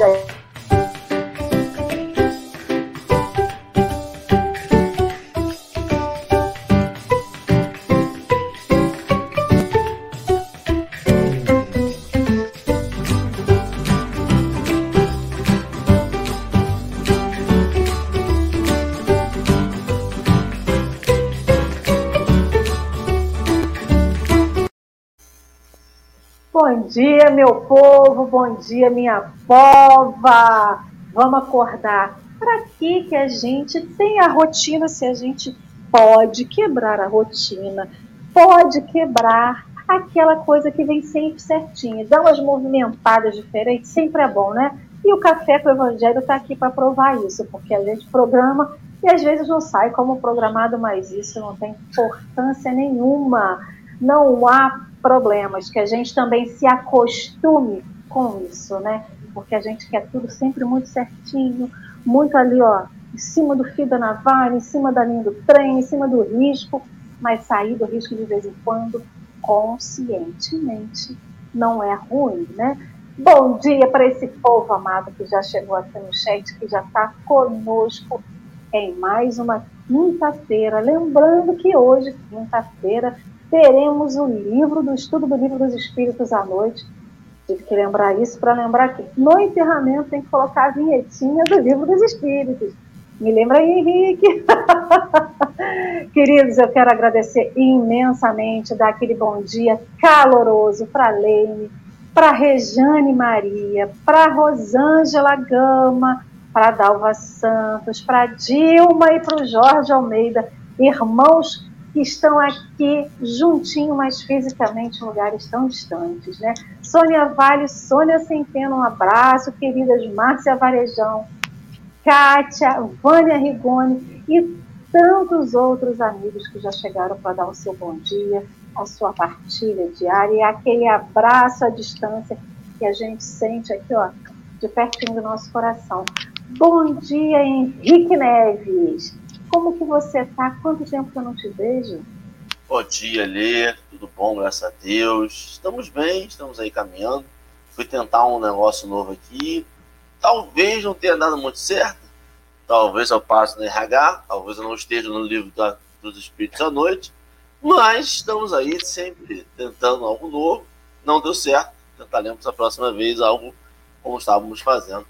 Já dia, meu povo, bom dia, minha pova. Vamos acordar. Para que que a gente tem a rotina se a gente pode quebrar a rotina? Pode quebrar aquela coisa que vem sempre certinha, dá umas movimentadas diferentes, sempre é bom, né? E o Café com o Evangelho está aqui para provar isso, porque a gente programa e às vezes não sai como programado, mas isso não tem importância nenhuma. Não há problemas, que a gente também se acostume com isso, né? Porque a gente quer tudo sempre muito certinho, muito ali, ó, em cima do fio da navalha, em cima da linha do trem, em cima do risco, mas sair do risco de vez em quando, conscientemente, não é ruim, né? Bom dia para esse povo amado que já chegou aqui no chat, que já está conosco em mais uma quinta-feira. Lembrando que hoje, quinta-feira, teremos o livro do estudo do livro dos Espíritos à noite. Tive que lembrar isso para lembrar que no encerramento tem que colocar a vinhetinha do livro dos Espíritos. Me lembra aí, Henrique. Queridos, eu quero agradecer imensamente, dar aquele bom dia caloroso para Leine, para Rejane Maria, para Rosângela Gama, para Dalva Santos, para Dilma e para o Jorge Almeida, irmãos que estão aqui juntinho, mas fisicamente em lugares tão distantes, né? Sônia Vale, Sônia Centeno, um abraço, queridas Márcia Varejão, Kátia, Vânia Rigoni e tantos outros amigos que já chegaram para dar o seu bom dia, a sua partilha diária e aquele abraço à distância que a gente sente aqui, ó, de pertinho do nosso coração. Bom dia, Henrique Neves. Como que você tá? Quanto tempo que eu não te vejo? Bom dia, Lê. Tudo bom, graças a Deus. Estamos bem, estamos aí caminhando. Fui tentar um negócio novo aqui. Talvez não tenha dado muito certo. Talvez eu passe no RH. Talvez eu não esteja no livro da, dos Espíritos à noite. Mas estamos aí sempre tentando algo novo. Não deu certo. Tentaremos a próxima vez algo como estávamos fazendo.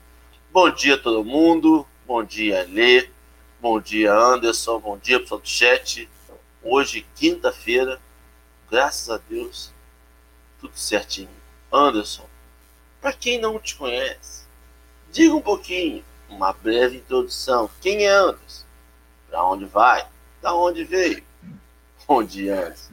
Bom dia todo mundo. Bom dia, Lê. Bom dia, Anderson. Bom dia, pessoal do chat. Hoje, quinta-feira, graças a Deus, tudo certinho. Anderson, para quem não te conhece, diga um pouquinho, uma breve introdução. Quem é Anderson? Para onde vai? Da onde veio? Bom dia, Anderson.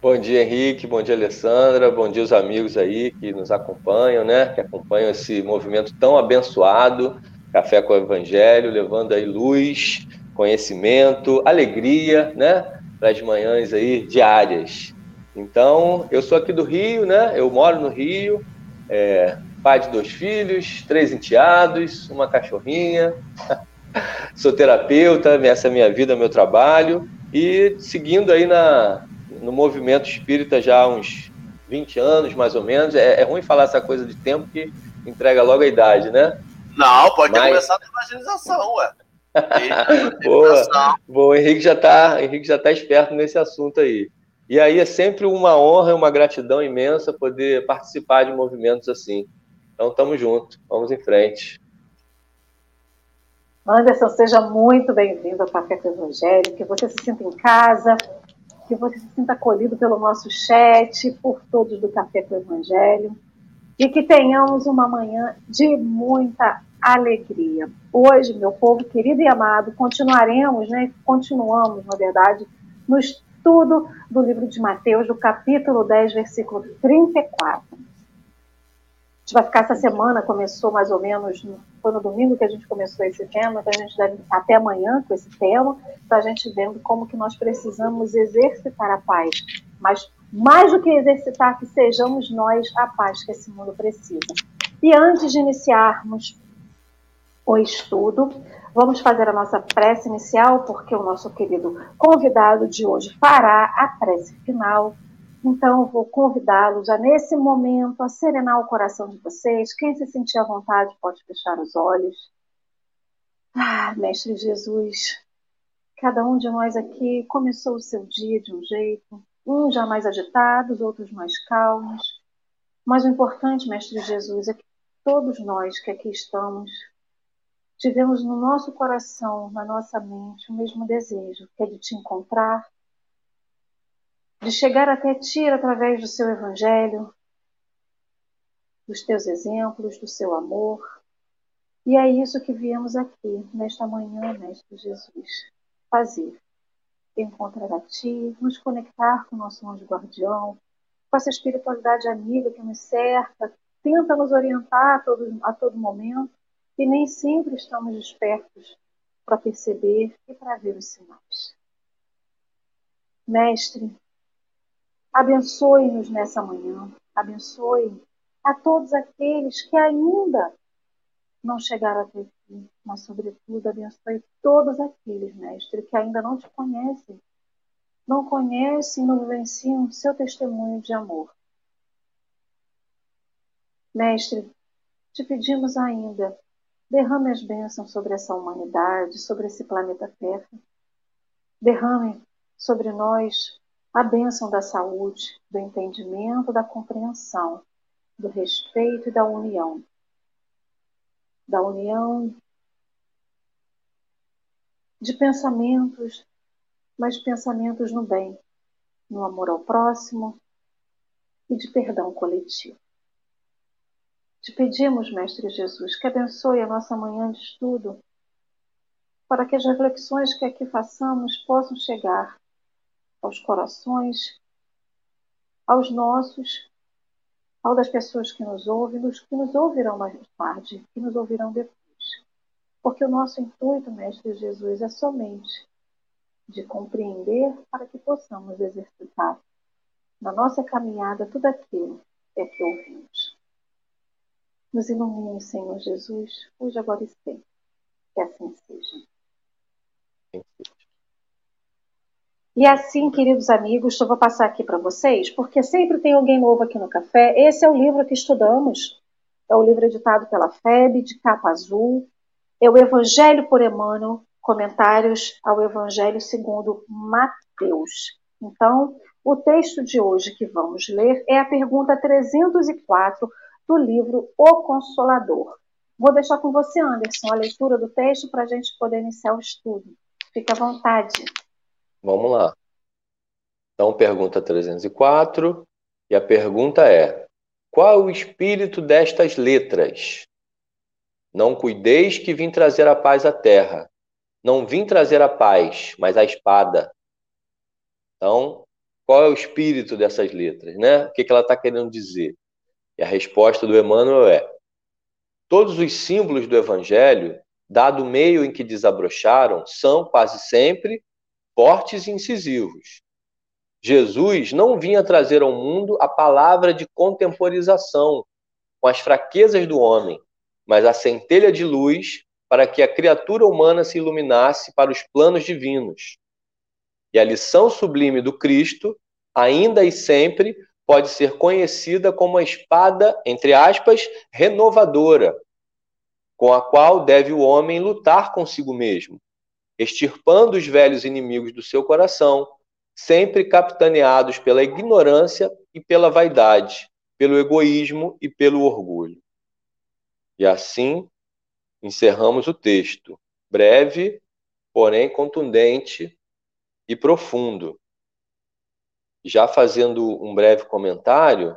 Bom dia, Henrique. Bom dia, Alessandra. Bom dia, os amigos aí que nos acompanham, né? Que acompanham esse movimento tão abençoado Café com o Evangelho, levando aí luz, conhecimento, alegria, né? Para as manhãs aí diárias. Então, eu sou aqui do Rio, né? Eu moro no Rio, é, pai de dois filhos, três enteados, uma cachorrinha. sou terapeuta, essa é a minha vida, meu trabalho. E seguindo aí na, no movimento espírita já há uns 20 anos, mais ou menos. É, é ruim falar essa coisa de tempo que entrega logo a idade, né? Não, pode ter Mas... começado a evangelização, ué. Boa, Boa, o Henrique já está Henrique já tá esperto nesse assunto aí. E aí é sempre uma honra e uma gratidão imensa poder participar de movimentos assim. Então estamos juntos, vamos em frente. Anderson, seja muito bem-vindo ao Café com o Evangelho, que você se sinta em casa, que você se sinta acolhido pelo nosso chat, por todos do Café com o Evangelho, e que tenhamos uma manhã de muita alegria. Hoje, meu povo querido e amado, continuaremos, né, continuamos, na verdade, no estudo do livro de Mateus, do capítulo 10, versículo 34. A gente vai ficar essa semana, começou mais ou menos, foi no domingo que a gente começou esse tema, então a gente deve até amanhã com esse tema, para a gente vendo como que nós precisamos exercitar a paz. Mas mais do que exercitar, que sejamos nós a paz que esse mundo precisa. E antes de iniciarmos o estudo. Vamos fazer a nossa prece inicial, porque o nosso querido convidado de hoje fará a prece final. Então, vou convidá-los já nesse momento a serenar o coração de vocês. Quem se sentir à vontade pode fechar os olhos. Ah, Mestre Jesus, cada um de nós aqui começou o seu dia de um jeito, uns já mais agitados, outros mais calmos. Mas o importante, Mestre Jesus, é que todos nós que aqui estamos tivemos no nosso coração, na nossa mente, o mesmo desejo, que é de te encontrar, de chegar até ti através do seu evangelho, dos teus exemplos, do seu amor. E é isso que viemos aqui, nesta manhã, Mestre Jesus, fazer. Encontrar a Ti, nos conectar com o nosso anjo guardião, com essa espiritualidade amiga que nos cerca, tenta nos orientar a todo, a todo momento e nem sempre estamos despertos para perceber e para ver os sinais. Mestre, abençoe-nos nessa manhã, abençoe a todos aqueles que ainda não chegaram até mas, sobretudo, abençoe todos aqueles, Mestre, que ainda não te conhecem, não conhecem, não vivenciam o seu testemunho de amor. Mestre, te pedimos ainda, derrame as bênçãos sobre essa humanidade, sobre esse planeta Terra. Derrame sobre nós a bênção da saúde, do entendimento, da compreensão, do respeito e da união da união de pensamentos, mas pensamentos no bem, no amor ao próximo e de perdão coletivo. Te pedimos, Mestre Jesus, que abençoe a nossa manhã de estudo, para que as reflexões que aqui façamos possam chegar aos corações, aos nossos ao das pessoas que nos ouvem, dos que nos ouvirão mais tarde, que nos ouvirão depois. Porque o nosso intuito, Mestre Jesus, é somente de compreender para que possamos exercitar na nossa caminhada tudo aquilo que é que ouvimos. Nos ilumine, Senhor Jesus, hoje, agora e sempre. Que assim seja. E assim, queridos amigos, eu vou passar aqui para vocês, porque sempre tem alguém novo aqui no café. Esse é o livro que estudamos. É o livro editado pela FEB, de capa azul. É o Evangelho por Emmanuel, comentários ao Evangelho segundo Mateus. Então, o texto de hoje que vamos ler é a pergunta 304 do livro O Consolador. Vou deixar com você, Anderson, a leitura do texto para a gente poder iniciar o estudo. Fique à vontade. Vamos lá. Então, pergunta 304, e a pergunta é: qual o espírito destas letras? Não cuideis que vim trazer a paz à terra. Não vim trazer a paz, mas a espada. Então, qual é o espírito dessas letras, né? O que ela está querendo dizer? E a resposta do Emmanuel é: todos os símbolos do Evangelho, dado o meio em que desabrocharam, são quase sempre fortes e incisivos. Jesus não vinha trazer ao mundo a palavra de contemporização com as fraquezas do homem, mas a centelha de luz para que a criatura humana se iluminasse para os planos divinos. E a lição sublime do Cristo, ainda e sempre, pode ser conhecida como a espada, entre aspas, renovadora, com a qual deve o homem lutar consigo mesmo, extirpando os velhos inimigos do seu coração, sempre capitaneados pela ignorância e pela vaidade, pelo egoísmo e pelo orgulho. E assim encerramos o texto, breve, porém contundente e profundo. Já fazendo um breve comentário,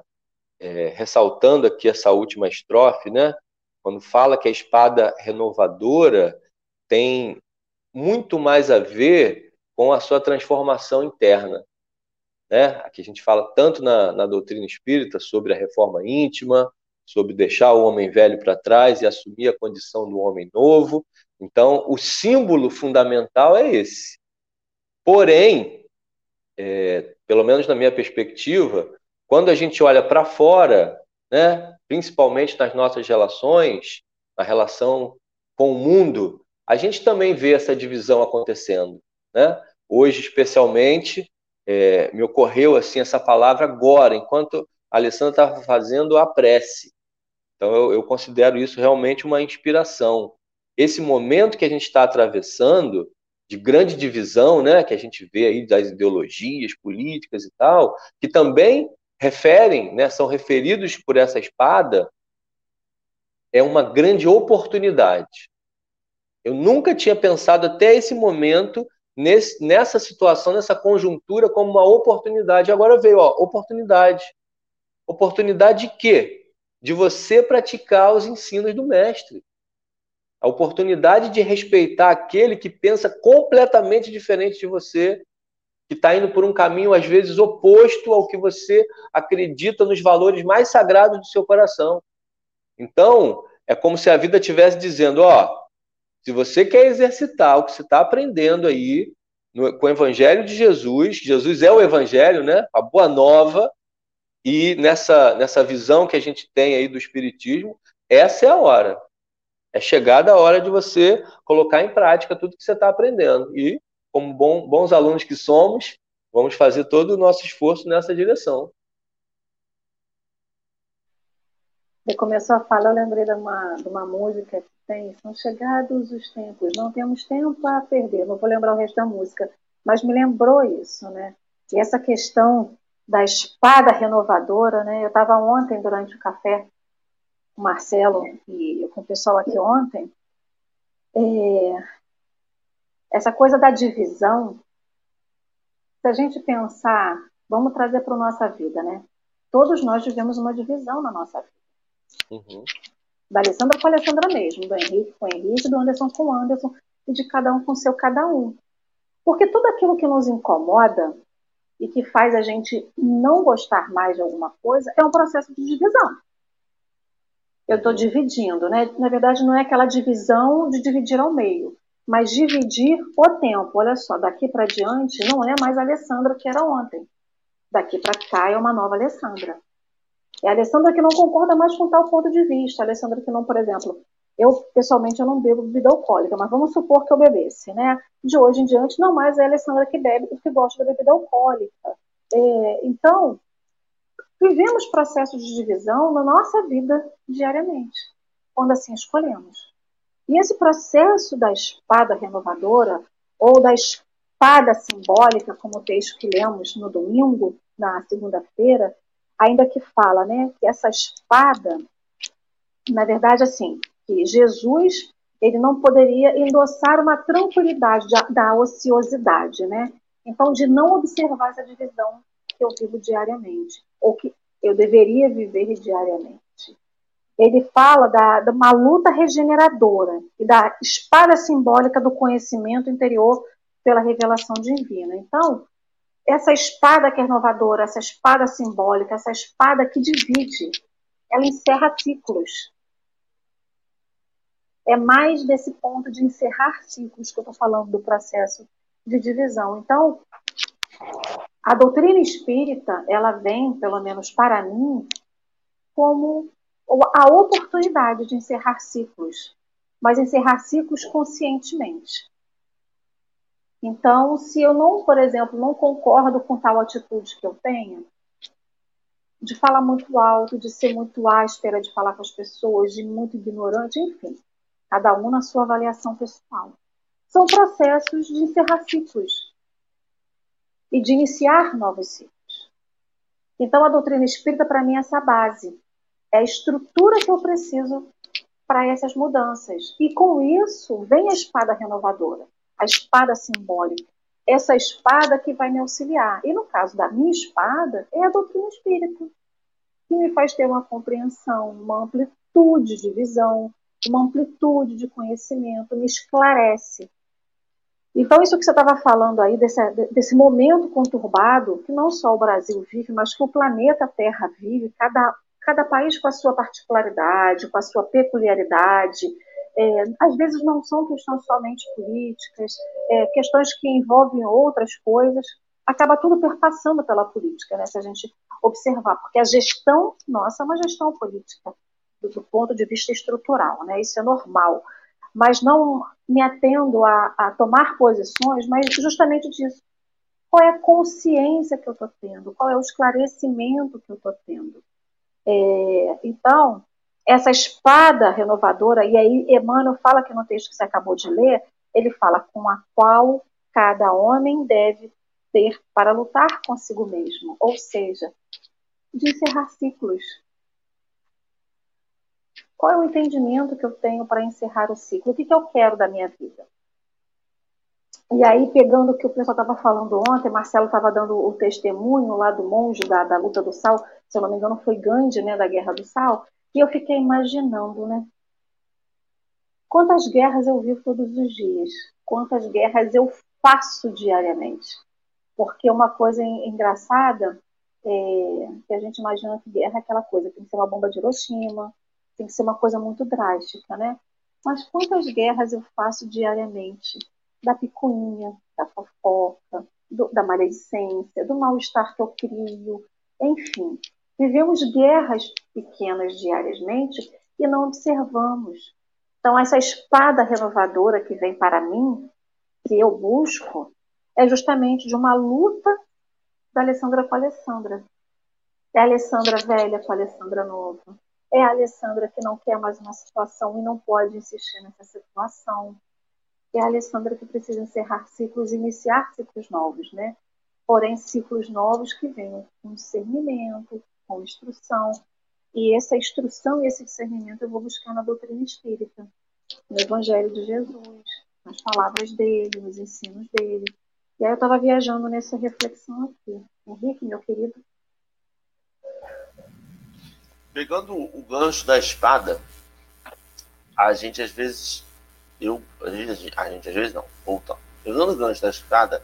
é, ressaltando aqui essa última estrofe, né? Quando fala que a espada renovadora tem muito mais a ver com a sua transformação interna. Né? Aqui a gente fala tanto na, na doutrina espírita sobre a reforma íntima, sobre deixar o homem velho para trás e assumir a condição do homem novo. Então, o símbolo fundamental é esse. Porém, é, pelo menos na minha perspectiva, quando a gente olha para fora, né, principalmente nas nossas relações, na relação com o mundo, a gente também vê essa divisão acontecendo. Né? Hoje, especialmente, é, me ocorreu assim essa palavra agora, enquanto a Alessandra estava fazendo a prece. Então eu, eu considero isso realmente uma inspiração. Esse momento que a gente está atravessando de grande divisão, né, que a gente vê aí das ideologias políticas e tal, que também referem, né, são referidos por essa espada, é uma grande oportunidade. Eu nunca tinha pensado até esse momento nesse, nessa situação, nessa conjuntura, como uma oportunidade. Agora veio, ó, oportunidade. Oportunidade de quê? De você praticar os ensinos do mestre. A oportunidade de respeitar aquele que pensa completamente diferente de você, que está indo por um caminho, às vezes, oposto ao que você acredita nos valores mais sagrados do seu coração. Então, é como se a vida estivesse dizendo: ó, se você quer exercitar o que você está aprendendo aí no, com o Evangelho de Jesus, Jesus é o Evangelho, né? A boa nova, e nessa, nessa visão que a gente tem aí do Espiritismo, essa é a hora. É chegada a hora de você colocar em prática tudo que você está aprendendo. E, como bom, bons alunos que somos, vamos fazer todo o nosso esforço nessa direção. Você começou a falar, eu lembrei de uma, de uma música tem, são chegados os tempos, não temos tempo a perder, não vou lembrar o resto da música, mas me lembrou isso, né? E essa questão da espada renovadora, né? Eu estava ontem durante o café com o Marcelo e com o pessoal aqui ontem, é, essa coisa da divisão, se a gente pensar, vamos trazer para a nossa vida, né? Todos nós vivemos uma divisão na nossa vida. Uhum. Da Alessandra com a Alessandra mesmo, do Henrique com o Henrique, do Anderson com o Anderson, e de cada um com o seu cada um. Porque tudo aquilo que nos incomoda e que faz a gente não gostar mais de alguma coisa é um processo de divisão. Eu estou dividindo, né? Na verdade, não é aquela divisão de dividir ao meio, mas dividir o tempo. Olha só, daqui para diante não é mais a Alessandra que era ontem. Daqui para cá é uma nova Alessandra. É a Alessandra que não concorda mais com tal ponto de vista. A Alessandra que não, por exemplo, eu pessoalmente eu não bebo bebida alcoólica, mas vamos supor que eu bebesse, né? De hoje em diante, não mais é a Alessandra que bebe porque gosta da bebida alcoólica. É, então, vivemos processos de divisão na nossa vida diariamente, quando assim escolhemos. E esse processo da espada renovadora, ou da espada simbólica, como o texto que lemos no domingo, na segunda-feira, ainda que fala, né, que essa espada, na verdade, assim, que Jesus ele não poderia endossar uma tranquilidade da, da ociosidade, né? Então, de não observar essa divisão que eu vivo diariamente, ou que eu deveria viver diariamente. Ele fala da, de uma luta regeneradora e da espada simbólica do conhecimento interior pela revelação divina. Então, essa espada que é renovadora, essa espada simbólica, essa espada que divide, ela encerra ciclos. É mais desse ponto de encerrar ciclos que eu estou falando do processo de divisão. Então, a doutrina espírita, ela vem, pelo menos para mim, como a oportunidade de encerrar ciclos, mas encerrar ciclos conscientemente. Então, se eu não, por exemplo, não concordo com tal atitude que eu tenho, de falar muito alto, de ser muito áspera, de falar com as pessoas, de muito ignorante, enfim, cada um na sua avaliação pessoal. São processos de encerrar ciclos e de iniciar novos ciclos. Então, a doutrina espírita, para mim, é essa base, é a estrutura que eu preciso para essas mudanças. E com isso, vem a espada renovadora a espada simbólica. Essa espada que vai me auxiliar. E no caso da minha espada, é a doutrina espírita, que me faz ter uma compreensão, uma amplitude de visão, uma amplitude de conhecimento, me esclarece. Então, isso que você estava falando aí, desse, desse momento conturbado, que não só o Brasil vive, mas que o planeta Terra vive, cada, cada país com a sua particularidade, com a sua peculiaridade, é, às vezes não são questões somente políticas, é, questões que envolvem outras coisas, acaba tudo perpassando pela política, né, se a gente observar, porque a gestão nossa é uma gestão política, do, do ponto de vista estrutural, né, isso é normal, mas não me atendo a, a tomar posições, mas justamente disso, Qual é a consciência que eu estou tendo? Qual é o esclarecimento que eu estou tendo? É, então, essa espada renovadora, e aí Emmanuel fala que no texto que você acabou de ler, ele fala com a qual cada homem deve ter para lutar consigo mesmo, ou seja, de encerrar ciclos. Qual é o entendimento que eu tenho para encerrar o ciclo? O que, que eu quero da minha vida? E aí, pegando o que o pessoal estava falando ontem, Marcelo estava dando o testemunho lá do monge da, da luta do sal, se eu não me engano, foi Gandhi, né, da Guerra do Sal, e eu fiquei imaginando, né? Quantas guerras eu vivo todos os dias? Quantas guerras eu faço diariamente? Porque uma coisa engraçada é que a gente imagina que guerra é aquela coisa, tem que ser uma bomba de Hiroshima, tem que ser uma coisa muito drástica, né? Mas quantas guerras eu faço diariamente? Da picuinha, da fofoca, do, da maledicência, do mal-estar que eu crio, enfim. Vivemos guerras pequenas diariamente e não observamos. Então, essa espada renovadora que vem para mim, que eu busco, é justamente de uma luta da Alessandra com a Alessandra. É a Alessandra velha com a Alessandra nova. É a Alessandra que não quer mais uma situação e não pode insistir nessa situação. É a Alessandra que precisa encerrar ciclos e iniciar ciclos novos, né? Porém, ciclos novos que venham com discernimento, com instrução. E essa instrução e esse discernimento eu vou buscar na doutrina espírita, no Evangelho de Jesus, nas palavras dele, nos ensinos dele. E aí eu estava viajando nessa reflexão aqui. Henrique, meu querido, pegando o gancho da espada, a gente às vezes, eu, a gente, a gente às vezes não, voltando, pegando o gancho da espada,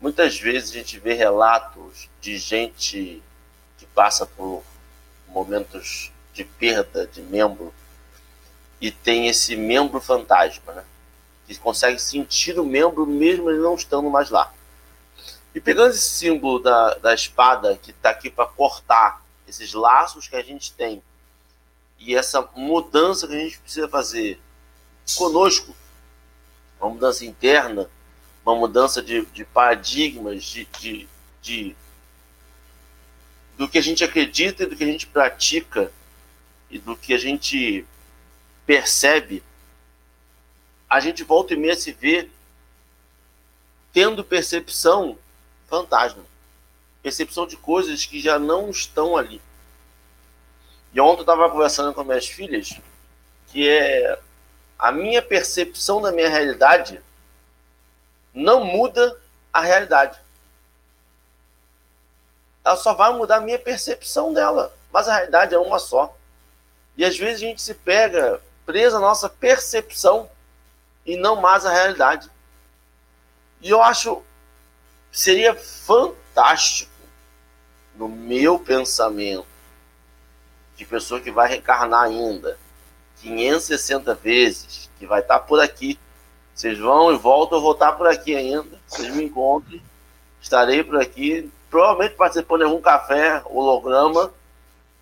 muitas vezes a gente vê relatos de gente que passa por momentos de perda de membro e tem esse membro fantasma, né? Que consegue sentir o membro mesmo ele não estando mais lá. E pegando esse símbolo da, da espada que está aqui para cortar esses laços que a gente tem e essa mudança que a gente precisa fazer conosco, uma mudança interna, uma mudança de, de paradigmas, de, de, de, do que a gente acredita e do que a gente pratica e do que a gente percebe, a gente volta e meia se vê tendo percepção fantasma percepção de coisas que já não estão ali. E ontem eu estava conversando com minhas filhas que é a minha percepção da minha realidade não muda a realidade. Ela só vai mudar a minha percepção dela, mas a realidade é uma só. E às vezes a gente se pega presa à nossa percepção e não mais a realidade. E eu acho seria fantástico no meu pensamento, de pessoa que vai reencarnar ainda 560 vezes, que vai estar por aqui. Vocês vão e voltam, eu vou estar por aqui ainda. Vocês me encontrem, estarei por aqui, provavelmente participando de algum café, holograma,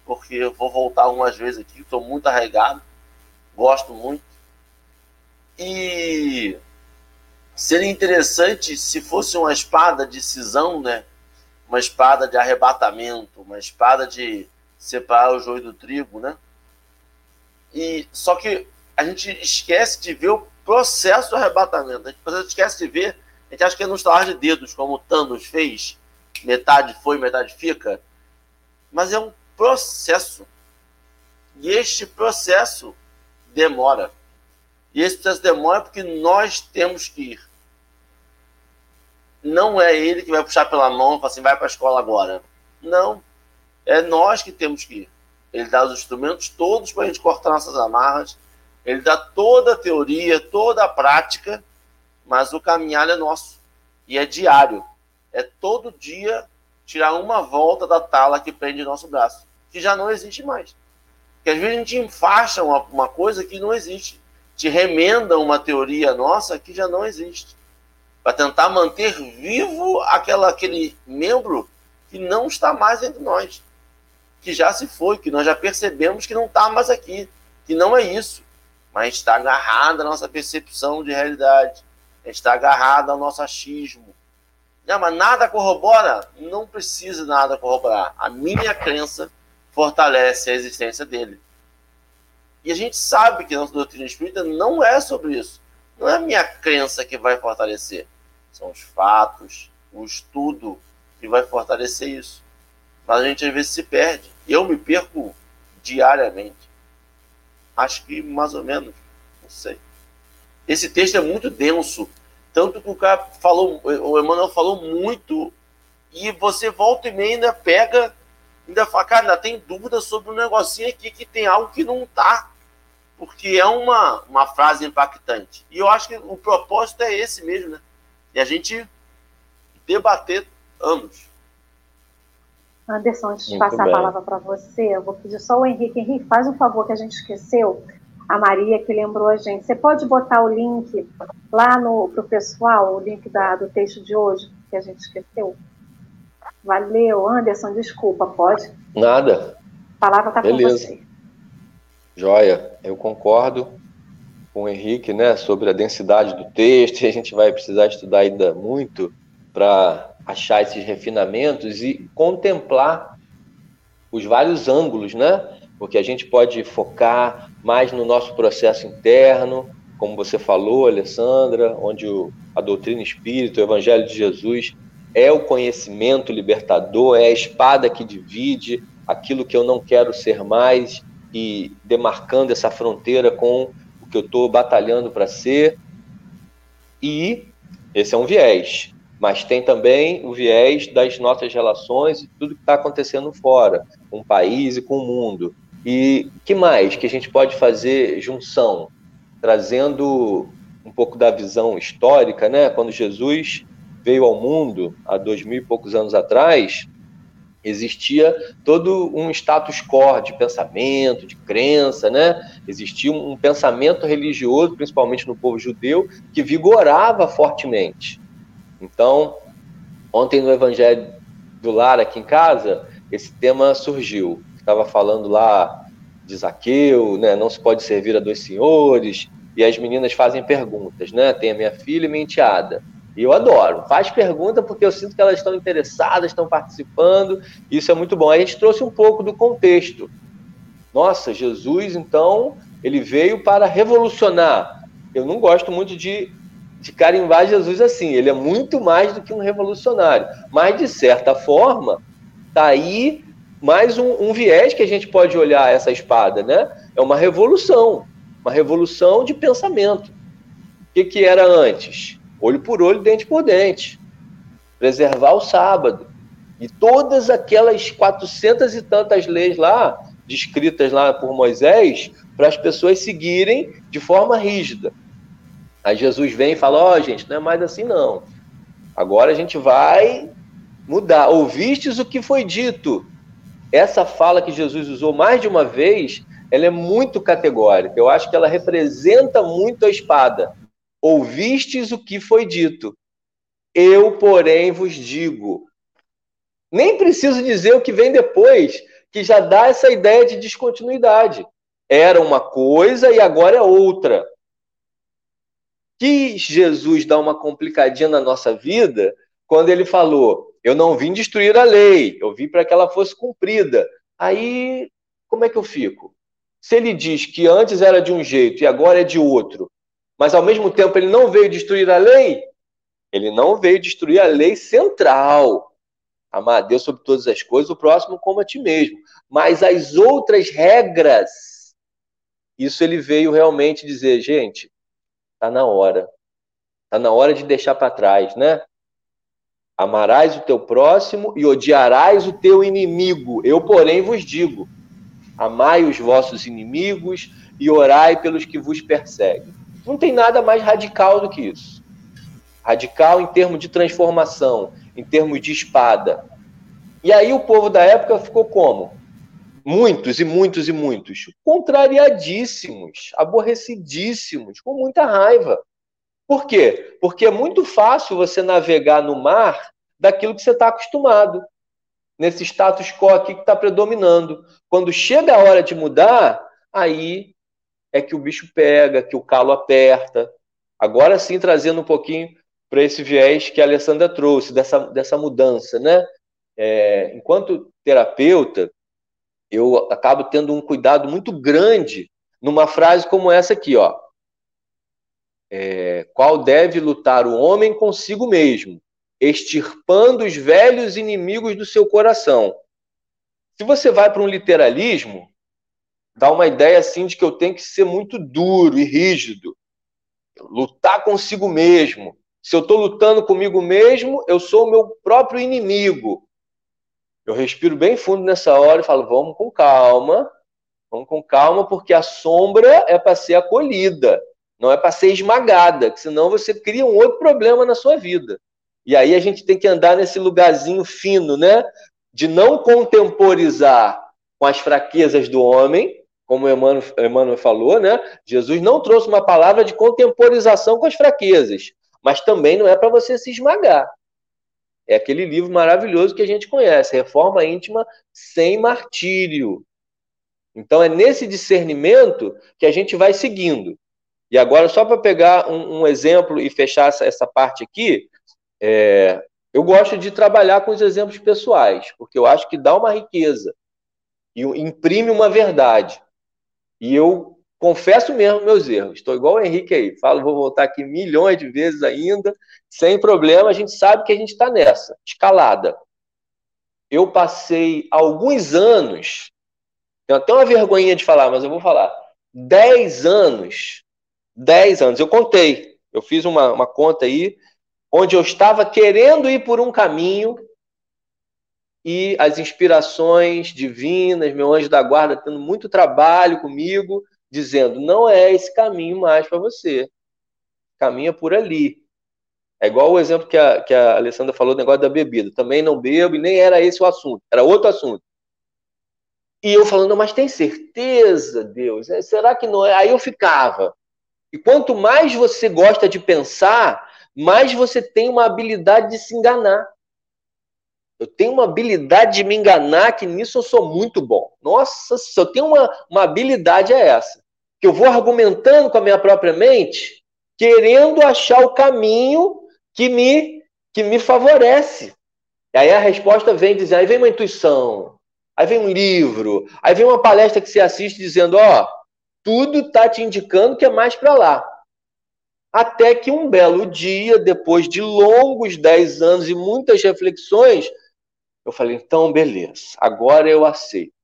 porque eu vou voltar algumas vezes aqui, estou muito arraigado, gosto muito. E seria interessante se fosse uma espada de cisão, né? uma espada de arrebatamento, uma espada de separar o joio do trigo, né? E só que a gente esquece de ver o processo do arrebatamento. A gente esquece de ver, a gente acha que é no estalar de dedos, como Thanos fez, metade foi, metade fica. Mas é um processo. E este processo demora. E esse processo demora porque nós temos que ir não é ele que vai puxar pela mão e falar assim, vai para a escola agora. Não. É nós que temos que ir. Ele dá os instrumentos todos para a gente cortar nossas amarras. Ele dá toda a teoria, toda a prática, mas o caminhar é nosso. E é diário. É todo dia tirar uma volta da tala que prende nosso braço, que já não existe mais. Porque às vezes a gente enfaixa uma, uma coisa que não existe. Te remenda uma teoria nossa que já não existe. Para tentar manter vivo aquela, aquele membro que não está mais entre nós, que já se foi, que nós já percebemos que não está mais aqui, que não é isso, mas está agarrado à nossa percepção de realidade, está agarrado ao nosso achismo, Não, mas nada corrobora? Não precisa nada corroborar. A minha crença fortalece a existência dele. E a gente sabe que nossa doutrina espírita não é sobre isso. Não é a minha crença que vai fortalecer. São os fatos, o estudo que vai fortalecer isso. Mas a gente às vezes se perde. Eu me perco diariamente. Acho que mais ou menos, não sei. Esse texto é muito denso. Tanto que o cara falou, o Emmanuel falou muito, e você volta e meia ainda pega, ainda fala, cara, ainda tem dúvida sobre um negocinho aqui que tem algo que não tá. Porque é uma, uma frase impactante. E eu acho que o propósito é esse mesmo, né? E a gente debater anos. Anderson, antes de Muito passar bem. a palavra para você, eu vou pedir só o Henrique. Henrique, faz um favor que a gente esqueceu. A Maria que lembrou a gente. Você pode botar o link lá no pro pessoal, o link da, do texto de hoje, que a gente esqueceu? Valeu, Anderson, desculpa, pode? Nada. A palavra está com você. Joia, eu concordo com o Henrique, né, sobre a densidade do texto, a gente vai precisar estudar ainda muito para achar esses refinamentos e contemplar os vários ângulos, né? Porque a gente pode focar mais no nosso processo interno, como você falou, Alessandra, onde o, a doutrina espírita, o evangelho de Jesus é o conhecimento libertador, é a espada que divide aquilo que eu não quero ser mais e demarcando essa fronteira com o que eu estou batalhando para ser. E esse é um viés mas tem também o viés das nossas relações e tudo que está acontecendo fora, com o país e com o mundo. E que mais que a gente pode fazer junção, trazendo um pouco da visão histórica, né? Quando Jesus veio ao mundo há dois mil e poucos anos atrás, existia todo um status quo de pensamento, de crença, né? Existia um pensamento religioso, principalmente no povo judeu, que vigorava fortemente. Então, ontem no Evangelho do Lar, aqui em casa, esse tema surgiu. Estava falando lá de Zaqueu, né? Não se pode servir a dois senhores. E as meninas fazem perguntas, né? Tem a minha filha e minha enteada. E eu adoro. Faz pergunta porque eu sinto que elas estão interessadas, estão participando. Isso é muito bom. A gente trouxe um pouco do contexto. Nossa, Jesus, então, ele veio para revolucionar. Eu não gosto muito de de carimbar Jesus assim. Ele é muito mais do que um revolucionário. Mas, de certa forma, tá aí mais um, um, viés que a gente pode olhar essa espada, né? É uma revolução, uma revolução de pensamento. O que, que era antes? Olho por olho, dente por dente. Preservar o sábado. E todas aquelas quatrocentas e tantas leis lá, descritas lá por Moisés, para as pessoas seguirem de forma rígida. Aí Jesus vem e fala: Ó, oh, gente, não é mais assim não. Agora a gente vai mudar. Ouvistes o que foi dito. Essa fala que Jesus usou mais de uma vez, ela é muito categórica. Eu acho que ela representa muito a espada. Ouvistes o que foi dito. Eu, porém, vos digo. Nem preciso dizer o que vem depois, que já dá essa ideia de descontinuidade. Era uma coisa e agora é outra quis Jesus dar uma complicadinha na nossa vida quando ele falou: Eu não vim destruir a lei, eu vim para que ela fosse cumprida. Aí, como é que eu fico? Se ele diz que antes era de um jeito e agora é de outro, mas ao mesmo tempo ele não veio destruir a lei, ele não veio destruir a lei central. Amar a Deus sobre todas as coisas, o próximo como a ti mesmo. Mas as outras regras, isso ele veio realmente dizer, gente, Está na hora. Está na hora de deixar para trás, né? Amarás o teu próximo e odiarás o teu inimigo. Eu, porém, vos digo: amai os vossos inimigos e orai pelos que vos perseguem. Não tem nada mais radical do que isso. Radical em termos de transformação, em termos de espada. E aí o povo da época ficou como? muitos e muitos e muitos, contrariadíssimos, aborrecidíssimos, com muita raiva. Por quê? Porque é muito fácil você navegar no mar daquilo que você está acostumado, nesse status quo aqui que está predominando. Quando chega a hora de mudar, aí é que o bicho pega, que o calo aperta. Agora sim, trazendo um pouquinho para esse viés que a Alessandra trouxe, dessa, dessa mudança, né? É, enquanto terapeuta, eu acabo tendo um cuidado muito grande numa frase como essa aqui, ó. É, qual deve lutar o homem consigo mesmo, extirpando os velhos inimigos do seu coração. Se você vai para um literalismo, dá uma ideia assim de que eu tenho que ser muito duro e rígido, lutar consigo mesmo. Se eu estou lutando comigo mesmo, eu sou o meu próprio inimigo. Eu respiro bem fundo nessa hora e falo: vamos com calma, vamos com calma, porque a sombra é para ser acolhida, não é para ser esmagada, que senão você cria um outro problema na sua vida. E aí a gente tem que andar nesse lugarzinho fino, né? De não contemporizar com as fraquezas do homem, como Emmanuel, Emmanuel falou, né? Jesus não trouxe uma palavra de contemporização com as fraquezas, mas também não é para você se esmagar. É aquele livro maravilhoso que a gente conhece, Reforma Íntima sem Martírio. Então é nesse discernimento que a gente vai seguindo. E agora, só para pegar um, um, exemplo e fechar essa, essa parte aqui, é, eu gosto de trabalhar com os exemplos pessoais, porque eu acho que dá uma riqueza e imprime uma verdade. E eu confesso mesmo meus erros. Estou igual o Henrique aí. Falo, vou voltar aqui milhões de vezes ainda, sem problema. A gente sabe que a gente está nessa, escalada. Eu passei alguns anos, tenho até uma vergonha de falar, mas eu vou falar. Dez anos, dez anos, eu contei. Eu fiz uma, uma conta aí, onde eu estava querendo ir por um caminho e as inspirações divinas, meu anjo da guarda tendo muito trabalho comigo, dizendo: não é esse caminho mais para você. Caminha por ali. É igual o exemplo que a, que a Alessandra falou do negócio da bebida. Também não bebo e nem era esse o assunto, era outro assunto. E eu falando, mas tem certeza, Deus? É, será que não é? Aí eu ficava. E quanto mais você gosta de pensar, mais você tem uma habilidade de se enganar. Eu tenho uma habilidade de me enganar que nisso eu sou muito bom. Nossa, se eu tenho uma, uma habilidade é essa. Que eu vou argumentando com a minha própria mente, querendo achar o caminho que me, que me favorece. E aí a resposta vem dizer, aí vem uma intuição, aí vem um livro, aí vem uma palestra que você assiste dizendo, ó, oh, tudo está te indicando que é mais para lá. Até que um belo dia, depois de longos dez anos e muitas reflexões, eu falei, então, beleza, agora eu aceito.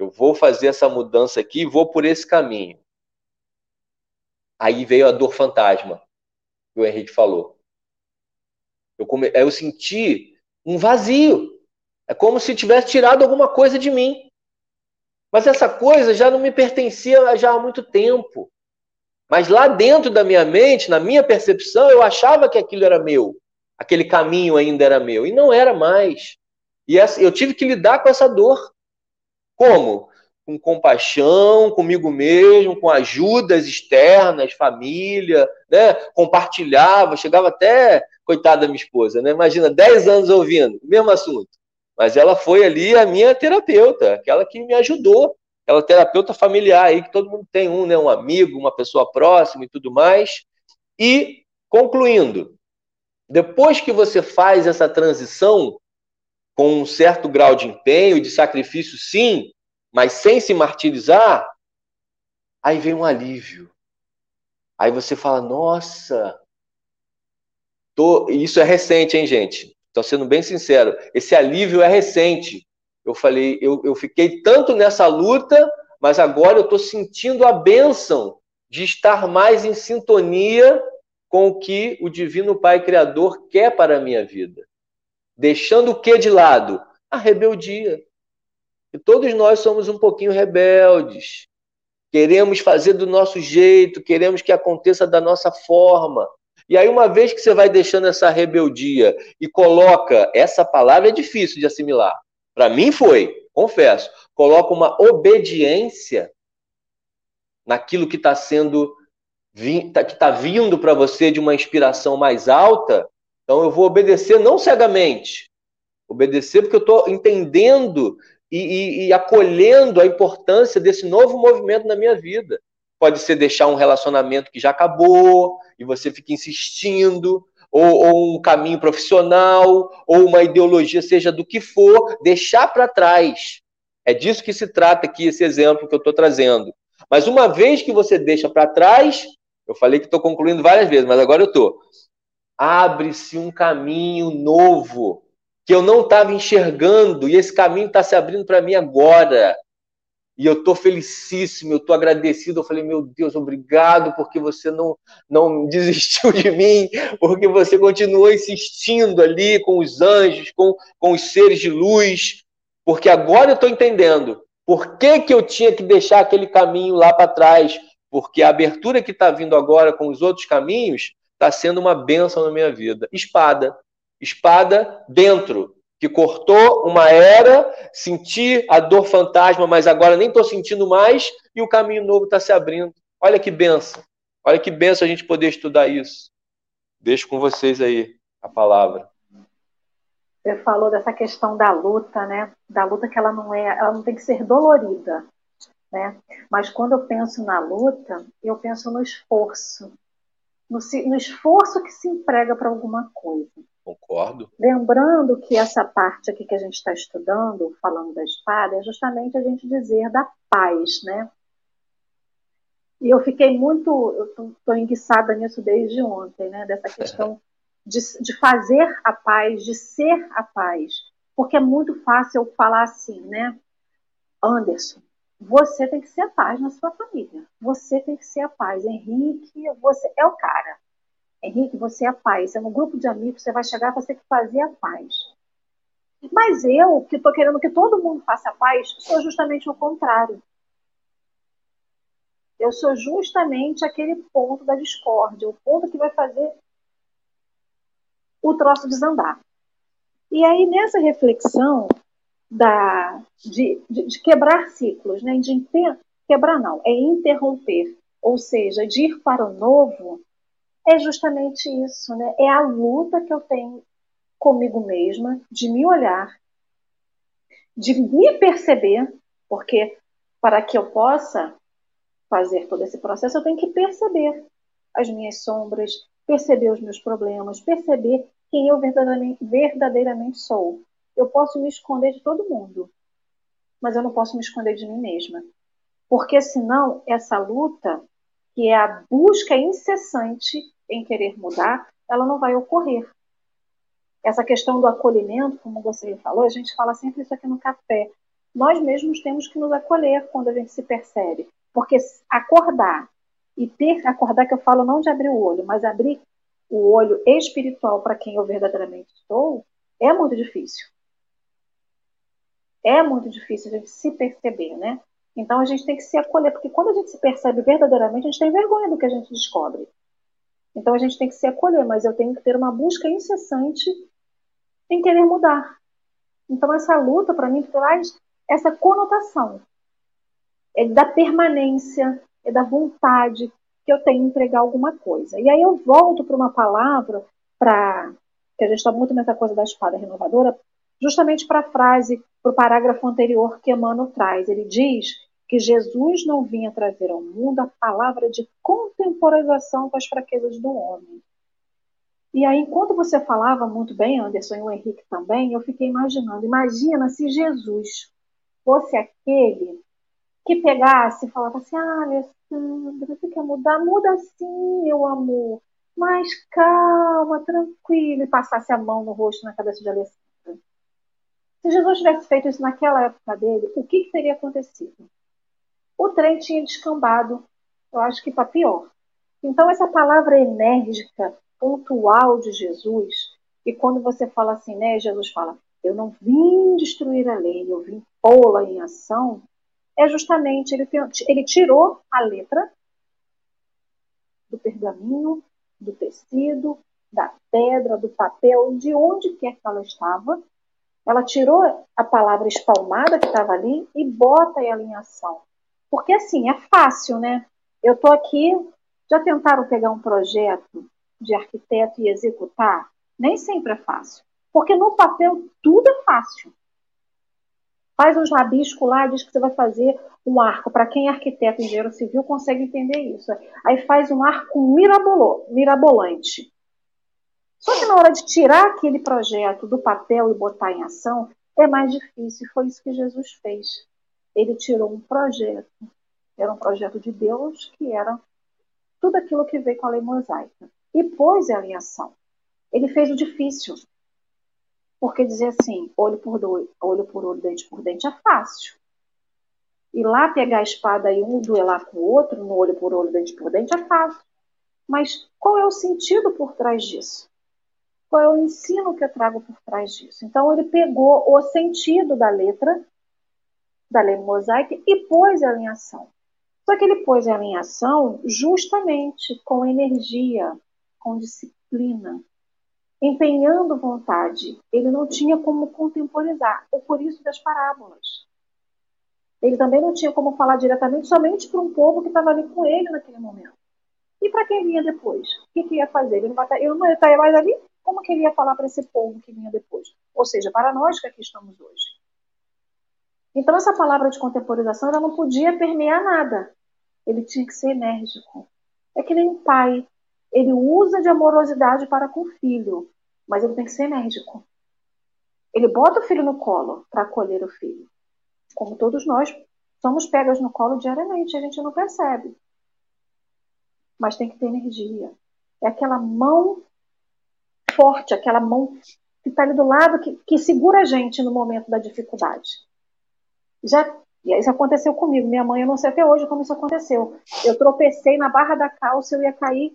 Eu vou fazer essa mudança aqui, vou por esse caminho. Aí veio a dor fantasma, que o Henrique falou. Eu, come... eu senti um vazio. É como se tivesse tirado alguma coisa de mim. Mas essa coisa já não me pertencia já há muito tempo. Mas lá dentro da minha mente, na minha percepção, eu achava que aquilo era meu. Aquele caminho ainda era meu. E não era mais. E eu tive que lidar com essa dor. Como? Com compaixão, comigo mesmo, com ajudas externas, família, né? Compartilhava, chegava até, coitada da minha esposa, né? Imagina, 10 anos ouvindo, mesmo assunto. Mas ela foi ali a minha terapeuta, aquela que me ajudou, aquela terapeuta familiar aí, que todo mundo tem um, né? Um amigo, uma pessoa próxima e tudo mais. E, concluindo, depois que você faz essa transição, com um certo grau de empenho e de sacrifício, sim, mas sem se martirizar, aí vem um alívio. Aí você fala, nossa, tô... isso é recente, hein, gente? Estou sendo bem sincero, esse alívio é recente. Eu falei, eu, eu fiquei tanto nessa luta, mas agora eu estou sentindo a bênção de estar mais em sintonia com o que o Divino Pai Criador quer para a minha vida. Deixando o que de lado? A rebeldia. E todos nós somos um pouquinho rebeldes. Queremos fazer do nosso jeito, queremos que aconteça da nossa forma. E aí, uma vez que você vai deixando essa rebeldia e coloca, essa palavra é difícil de assimilar. Para mim foi, confesso. Coloca uma obediência naquilo que está sendo, que está vindo para você de uma inspiração mais alta, então eu vou obedecer não cegamente, obedecer porque eu estou entendendo e, e, e, acolhendo a importância desse novo movimento na minha vida. Pode ser deixar um relacionamento que já acabou e você fica insistindo, ou, ou um caminho profissional, ou uma ideologia, seja do que for, deixar para trás. É disso que se trata aqui, esse exemplo que eu estou trazendo. Mas uma vez que você deixa para trás, eu falei que estou concluindo várias vezes, mas agora eu estou. Abre-se um caminho novo que eu não estava enxergando e esse caminho está se abrindo para mim agora. E eu estou felicíssimo, eu estou agradecido. Eu falei, meu Deus, obrigado porque você não, não desistiu de mim, porque você continuou insistindo ali com os anjos, com, com os seres de luz, porque agora eu estou entendendo por que, que eu tinha que deixar aquele caminho lá para trás, porque a abertura que está vindo agora com os outros caminhos está sendo uma bênção na minha vida. Espada. Espada dentro que cortou uma era, senti a dor fantasma, mas agora nem estou sentindo mais, e o caminho novo está se abrindo. Olha que benção. Olha que benção a gente poder estudar isso. Deixo com vocês aí a palavra. Você falou dessa questão da luta, né? Da luta que ela não é, ela não tem que ser dolorida, né? Mas quando eu penso na luta, eu penso no esforço, no, no esforço que se emprega para alguma coisa. Concordo. Lembrando que essa parte aqui que a gente está estudando, falando da espada, é justamente a gente dizer da paz, né? E eu fiquei muito, eu estou enguiçada nisso desde ontem, né? Dessa questão de, de fazer a paz, de ser a paz. Porque é muito fácil eu falar assim, né? Anderson, você tem que ser a paz na sua família. Você tem que ser a paz. Henrique, você é o cara. Henrique, você é a paz. É no grupo de amigos, você vai chegar, você tem que fazer a paz. Mas eu, que estou querendo que todo mundo faça a paz, sou justamente o contrário. Eu sou justamente aquele ponto da discórdia, o ponto que vai fazer o troço desandar. E aí, nessa reflexão da, de, de, de quebrar ciclos, né? de inter, quebrar não, é interromper, ou seja, de ir para o novo, é justamente isso, né? É a luta que eu tenho comigo mesma, de me olhar, de me perceber, porque para que eu possa fazer todo esse processo, eu tenho que perceber as minhas sombras, perceber os meus problemas, perceber quem eu verdadeiramente, sou. Eu posso me esconder de todo mundo, mas eu não posso me esconder de mim mesma. Porque senão essa luta que é a busca incessante em querer mudar, ela não vai ocorrer. Essa questão do acolhimento, como você falou, a gente fala sempre isso aqui no café. Nós mesmos temos que nos acolher quando a gente se percebe. Porque acordar e ter, acordar que eu falo não de abrir o olho, mas abrir o olho espiritual para quem eu verdadeiramente estou, é muito difícil. É muito difícil a gente se perceber, né? Então a gente tem que se acolher, porque quando a gente se percebe verdadeiramente, a gente tem vergonha do que a gente descobre. Então a gente tem que se acolher, mas eu tenho que ter uma busca incessante em querer mudar. Então essa luta para mim traz essa conotação é da permanência, é da vontade que eu tenho em entregar alguma coisa. E aí eu volto para uma palavra para que a gente está muito nessa coisa da espada renovadora, justamente para a frase, para o parágrafo anterior que Emmanuel traz. Ele diz que Jesus não vinha trazer ao mundo a palavra de contemporização com as fraquezas do homem. E aí, enquanto você falava muito bem, Anderson e o Henrique também, eu fiquei imaginando, imagina se Jesus fosse aquele que pegasse e falava assim, ah, Alessandra, você quer mudar? Muda sim, meu amor. Mas calma, tranquilo, e passasse a mão no rosto, na cabeça de Alessandra. Se Jesus tivesse feito isso naquela época dele, o que, que teria acontecido? O trem tinha descambado, eu acho que para pior. Então, essa palavra enérgica, pontual de Jesus, e quando você fala assim, né, Jesus fala, eu não vim destruir a lei, eu vim pô-la em ação, é justamente, ele, ele tirou a letra do pergaminho, do tecido, da pedra, do papel, de onde quer que ela estava, ela tirou a palavra espalmada que estava ali e bota ela em ação. Porque assim, é fácil, né? Eu estou aqui, já tentaram pegar um projeto de arquiteto e executar? Nem sempre é fácil. Porque no papel tudo é fácil. Faz uns rabiscos lá, diz que você vai fazer um arco. Para quem é arquiteto e engenheiro civil consegue entender isso. Aí faz um arco mirabolante. Só que na hora de tirar aquele projeto do papel e botar em ação, é mais difícil. Foi isso que Jesus fez. Ele tirou um projeto, era um projeto de Deus, que era tudo aquilo que veio com a lei mosaica, e pôs ela em ação. Ele fez o difícil. Porque dizer assim, olho por olho por olho, dente por dente, é fácil. E lá pegar a espada e um duelar com o outro, no olho por olho, dente por dente, é fácil. Mas qual é o sentido por trás disso? Qual é o ensino que eu trago por trás disso? Então, ele pegou o sentido da letra, da lei mosaica, e pôs ela em ação. Só que ele pôs ela em ação justamente com energia, com disciplina, empenhando vontade. Ele não tinha como contemporizar, ou por isso das parábolas. Ele também não tinha como falar diretamente somente para um povo que estava ali com ele naquele momento. E para quem vinha depois? O que, que ia fazer? Ele não, vai, ele não ia estar mais ali? Como que ele ia falar para esse povo que vinha depois? Ou seja, para nós que aqui estamos hoje. Então, essa palavra de contemporização ela não podia permear nada. Ele tinha que ser enérgico. É que nem um pai. Ele usa de amorosidade para com o filho, mas ele tem que ser enérgico. Ele bota o filho no colo para acolher o filho como todos nós, somos pegas no colo diariamente, a gente não percebe. Mas tem que ter energia. É aquela mão forte, aquela mão que está ali do lado, que, que segura a gente no momento da dificuldade. Já e isso aconteceu comigo. Minha mãe, eu não sei até hoje como isso aconteceu. Eu tropecei na barra da calça, eu ia cair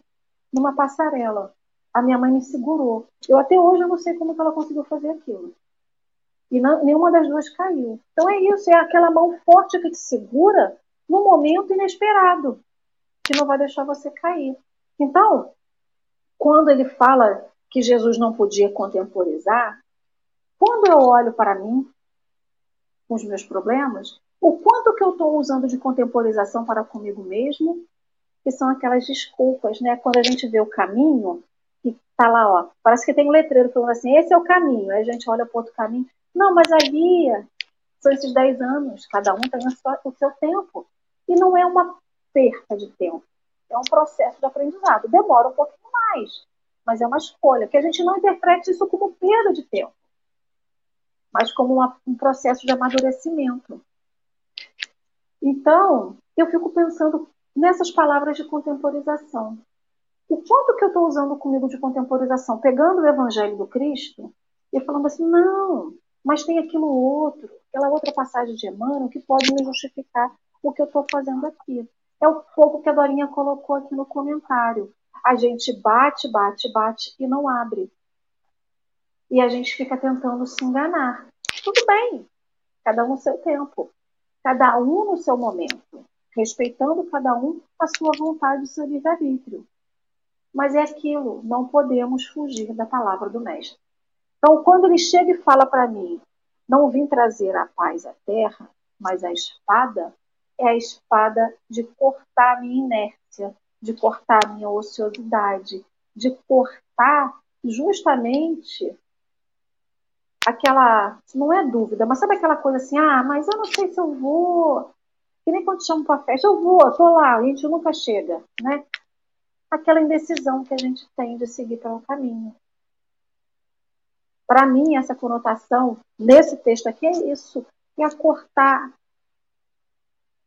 numa passarela. A minha mãe me segurou. Eu até hoje eu não sei como ela conseguiu fazer aquilo. E não, nenhuma das duas caiu. Então é isso, é aquela mão forte que te segura no momento inesperado, que não vai deixar você cair. Então, quando ele fala que Jesus não podia contemporizar, quando eu olho para mim, com os meus problemas, o quanto que eu estou usando de contemporização para comigo mesmo, que são aquelas desculpas, né? Quando a gente vê o caminho, que está lá, ó, parece que tem um letreiro falando assim, esse é o caminho. Aí a gente olha para outro caminho, não, mas ali são esses 10 anos, cada um tem o seu tempo. E não é uma perda de tempo, é um processo de aprendizado. Demora um pouquinho mais, mas é uma escolha, que a gente não interprete isso como perda de tempo, mas como uma, um processo de amadurecimento. Então, eu fico pensando nessas palavras de contemporização. O quanto que eu estou usando comigo de contemporização? Pegando o Evangelho do Cristo e falando assim, não, mas tem aquilo outro, aquela outra passagem de Emmanuel que pode me justificar o que eu estou fazendo aqui. É o fogo que a Dorinha colocou aqui no comentário. A gente bate, bate, bate e não abre. E a gente fica tentando se enganar. Tudo bem, cada um no seu tempo, cada um no seu momento, respeitando cada um a sua vontade e seu livre-arbítrio. Mas é aquilo, não podemos fugir da palavra do Mestre. Então, quando ele chega e fala para mim, não vim trazer a paz à terra, mas a espada, é a espada de cortar a minha inércia, de cortar a minha ociosidade, de cortar justamente aquela, não é dúvida, mas sabe aquela coisa assim, ah, mas eu não sei se eu vou, que nem quando te chamo para festa, eu vou, tô lá, a gente nunca chega, né? Aquela indecisão que a gente tem de seguir pelo caminho. Para mim, essa conotação nesse texto aqui é isso: é cortar.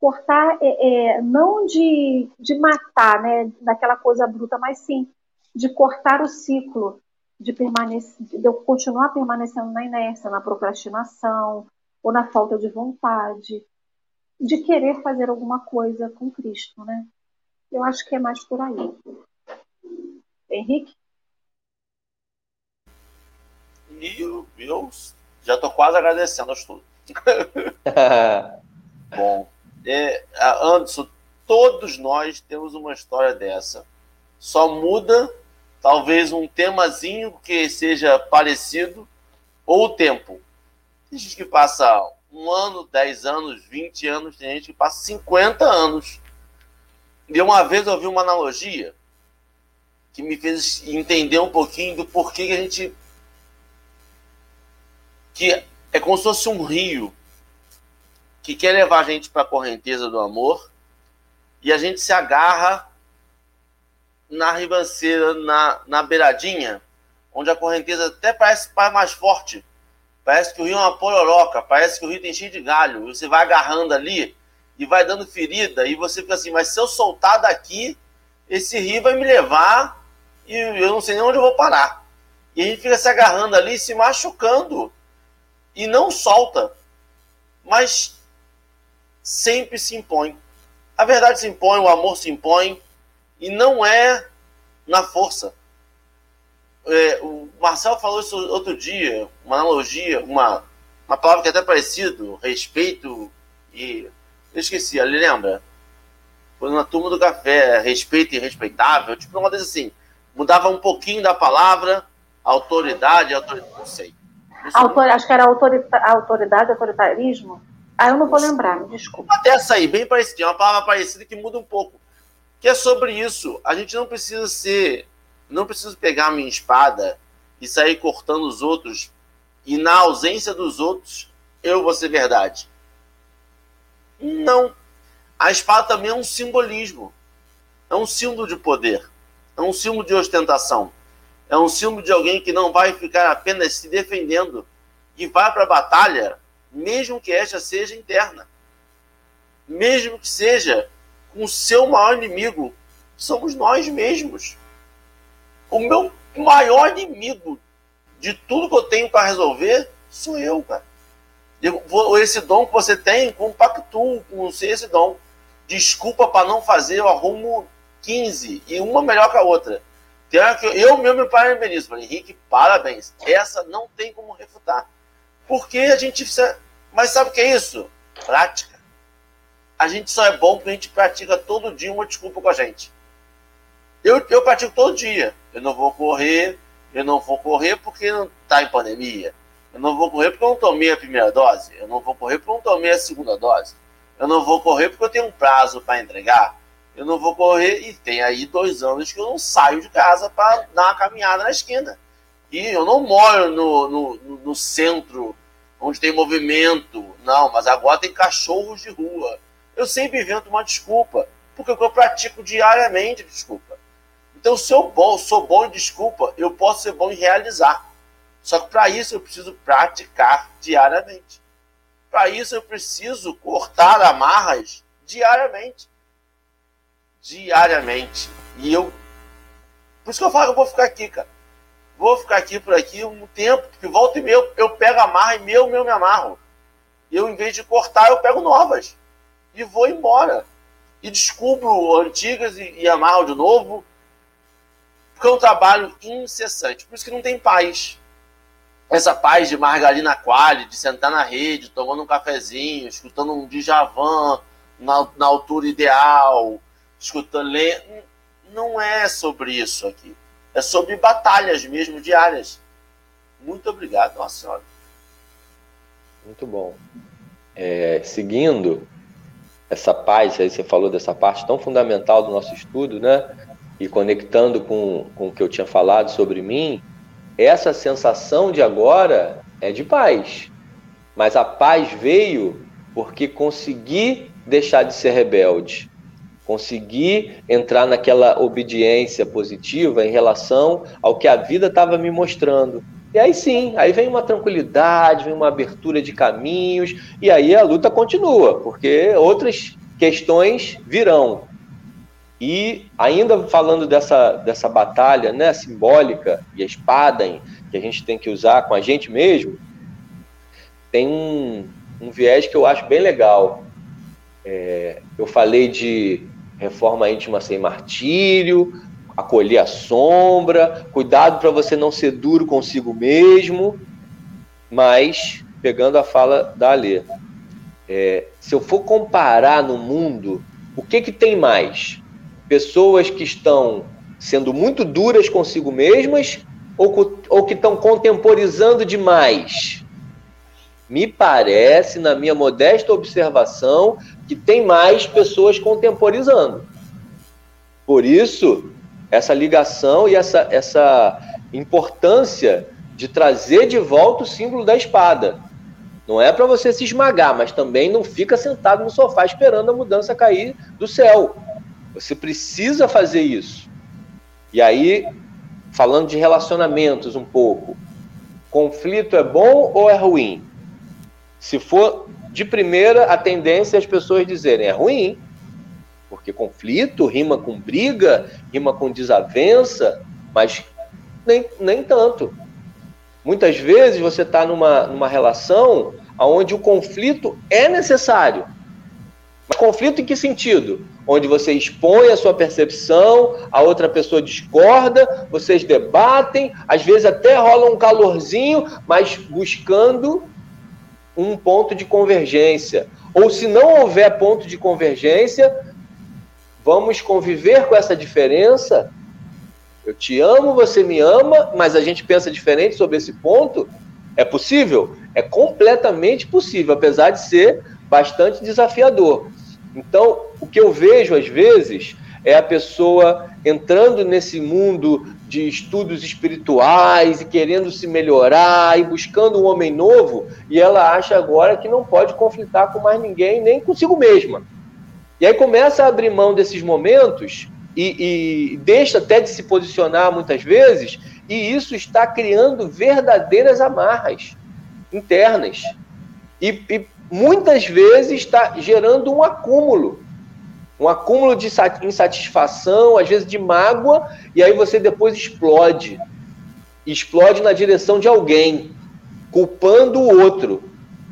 Cortar é, é, não de, de matar, né, daquela coisa bruta, mas sim de cortar o ciclo, de, permanecer, de eu continuar permanecendo na inércia, na procrastinação, ou na falta de vontade, de querer fazer alguma coisa com Cristo, né? Eu acho que é mais por aí. Henrique? E eu já estou quase agradecendo aos tudo. Bom, é, Anderson, todos nós temos uma história dessa. Só muda talvez um temazinho que seja parecido ou o tempo. Tem gente que passa um ano, dez anos, vinte anos, tem gente que passa 50 anos. E uma vez eu ouvi uma analogia que me fez entender um pouquinho do porquê que a gente que é como se fosse um rio que quer levar a gente para a correnteza do amor e a gente se agarra na ribanceira, na, na beiradinha, onde a correnteza até parece mais forte. Parece que o rio é uma pororoca, parece que o rio tem cheio de galho. Você vai agarrando ali e vai dando ferida, e você fica assim, mas se eu soltar daqui, esse rio vai me levar e eu não sei nem onde eu vou parar. E a gente fica se agarrando ali, se machucando, e não solta, mas sempre se impõe. A verdade se impõe, o amor se impõe, e não é na força. É, o Marcel falou isso outro dia, uma analogia, uma, uma palavra que é até parecido, respeito e. Eu esqueci, ali lembra? Foi na turma do café, respeito e respeitável, tipo uma coisa assim. Mudava um pouquinho da palavra, autoridade, autoridade não sei. Autor, acho que era autorita, autoridade, autoritarismo. Ah, eu não vou lembrar, me desculpa. Até essa aí, bem parecida, uma palavra parecida que muda um pouco. Que é sobre isso. A gente não precisa ser. Não precisa pegar a minha espada e sair cortando os outros. E na ausência dos outros, eu vou ser verdade. Não. A espada também é um simbolismo. É um símbolo de poder. É um símbolo de ostentação. É um símbolo de alguém que não vai ficar apenas se defendendo e vai para a batalha, mesmo que esta seja interna. Mesmo que seja com o seu maior inimigo, somos nós mesmos. O meu maior inimigo de tudo que eu tenho para resolver sou eu, cara. esse dom que você tem, compactuo com esse dom. Desculpa para não fazer, eu arrumo 15 e uma melhor que a outra. Eu mesmo me parabenizo. Falei, Henrique, parabéns. Essa não tem como refutar. Porque a gente. Mas sabe o que é isso? Prática. A gente só é bom porque a gente pratica todo dia uma desculpa com a gente. Eu, eu pratico todo dia. Eu não vou correr, eu não vou correr porque não está em pandemia. Eu não vou correr porque eu não tomei a primeira dose. Eu não vou correr porque eu não tomei a segunda dose. Eu não vou correr porque eu tenho um prazo para entregar eu não vou correr. E tem aí dois anos que eu não saio de casa para dar uma caminhada na esquina. E eu não moro no, no, no, centro, onde tem movimento. Não, mas agora tem cachorros de rua. Eu sempre invento uma desculpa, porque eu pratico diariamente desculpa. Então, se eu bom, sou bom em desculpa, eu posso ser bom em realizar. Só que para isso eu preciso praticar diariamente. Para isso eu preciso cortar amarras diariamente diariamente. E eu. Por isso que eu falo que eu vou ficar aqui, cara. Vou ficar aqui por aqui um tempo, porque volta e meia eu pego amarra e meu, meu me amarro. Eu, em vez de cortar, eu pego novas. E vou embora. E descubro antigas e, e amarro de novo. Porque é um trabalho incessante. Por isso que não tem paz. Essa paz de margarina quali, de sentar na rede, tomando um cafezinho, escutando um Djavan na, na altura ideal, escutando. Não é sobre isso aqui. É sobre batalhas mesmo diárias. Muito obrigado, Nossa Senhora. Muito bom. É, seguindo essa paz, aí você falou dessa parte tão fundamental do nosso estudo, né? E conectando com, com o que eu tinha falado sobre mim, essa sensação de agora é de paz. Mas a paz veio porque consegui deixar de ser rebelde conseguir entrar naquela obediência positiva em relação ao que a vida estava me mostrando. E aí sim, aí vem uma tranquilidade, vem uma abertura de caminhos, e aí a luta continua, porque outras questões virão. E ainda falando dessa, dessa batalha né, simbólica e a espada que a gente tem que usar com a gente mesmo, tem um, um viés que eu acho bem legal. É, eu falei de reforma íntima sem martírio, acolher a sombra, cuidado para você não ser duro consigo mesmo, mas pegando a fala da Alê, é, se eu for comparar no mundo, o que que tem mais? Pessoas que estão sendo muito duras consigo mesmas ou, ou que estão contemporizando demais? Me parece, na minha modesta observação, que tem mais pessoas contemporizando. Por isso, essa ligação e essa, essa importância de trazer de volta o símbolo da espada. Não é para você se esmagar, mas também não fica sentado no sofá esperando a mudança cair do céu. Você precisa fazer isso. E aí, falando de relacionamentos um pouco, conflito é bom ou é ruim? Se for de primeira, a tendência é as pessoas dizerem é ruim, porque conflito rima com briga, rima com desavença, mas nem, nem tanto. Muitas vezes você está numa, numa relação onde o conflito é necessário. Mas conflito em que sentido? Onde você expõe a sua percepção, a outra pessoa discorda, vocês debatem, às vezes até rola um calorzinho, mas buscando um ponto de convergência. Ou se não houver ponto de convergência, vamos conviver com essa diferença. Eu te amo, você me ama, mas a gente pensa diferente sobre esse ponto. É possível? É completamente possível, apesar de ser bastante desafiador. Então, o que eu vejo às vezes é a pessoa entrando nesse mundo de estudos espirituais e querendo se melhorar e buscando um homem novo, e ela acha agora que não pode conflitar com mais ninguém, nem consigo mesma. E aí começa a abrir mão desses momentos e, e deixa até de se posicionar muitas vezes, e isso está criando verdadeiras amarras internas. E, e muitas vezes está gerando um acúmulo um acúmulo de insatisfação, às vezes de mágoa, e aí você depois explode. Explode na direção de alguém, culpando o outro.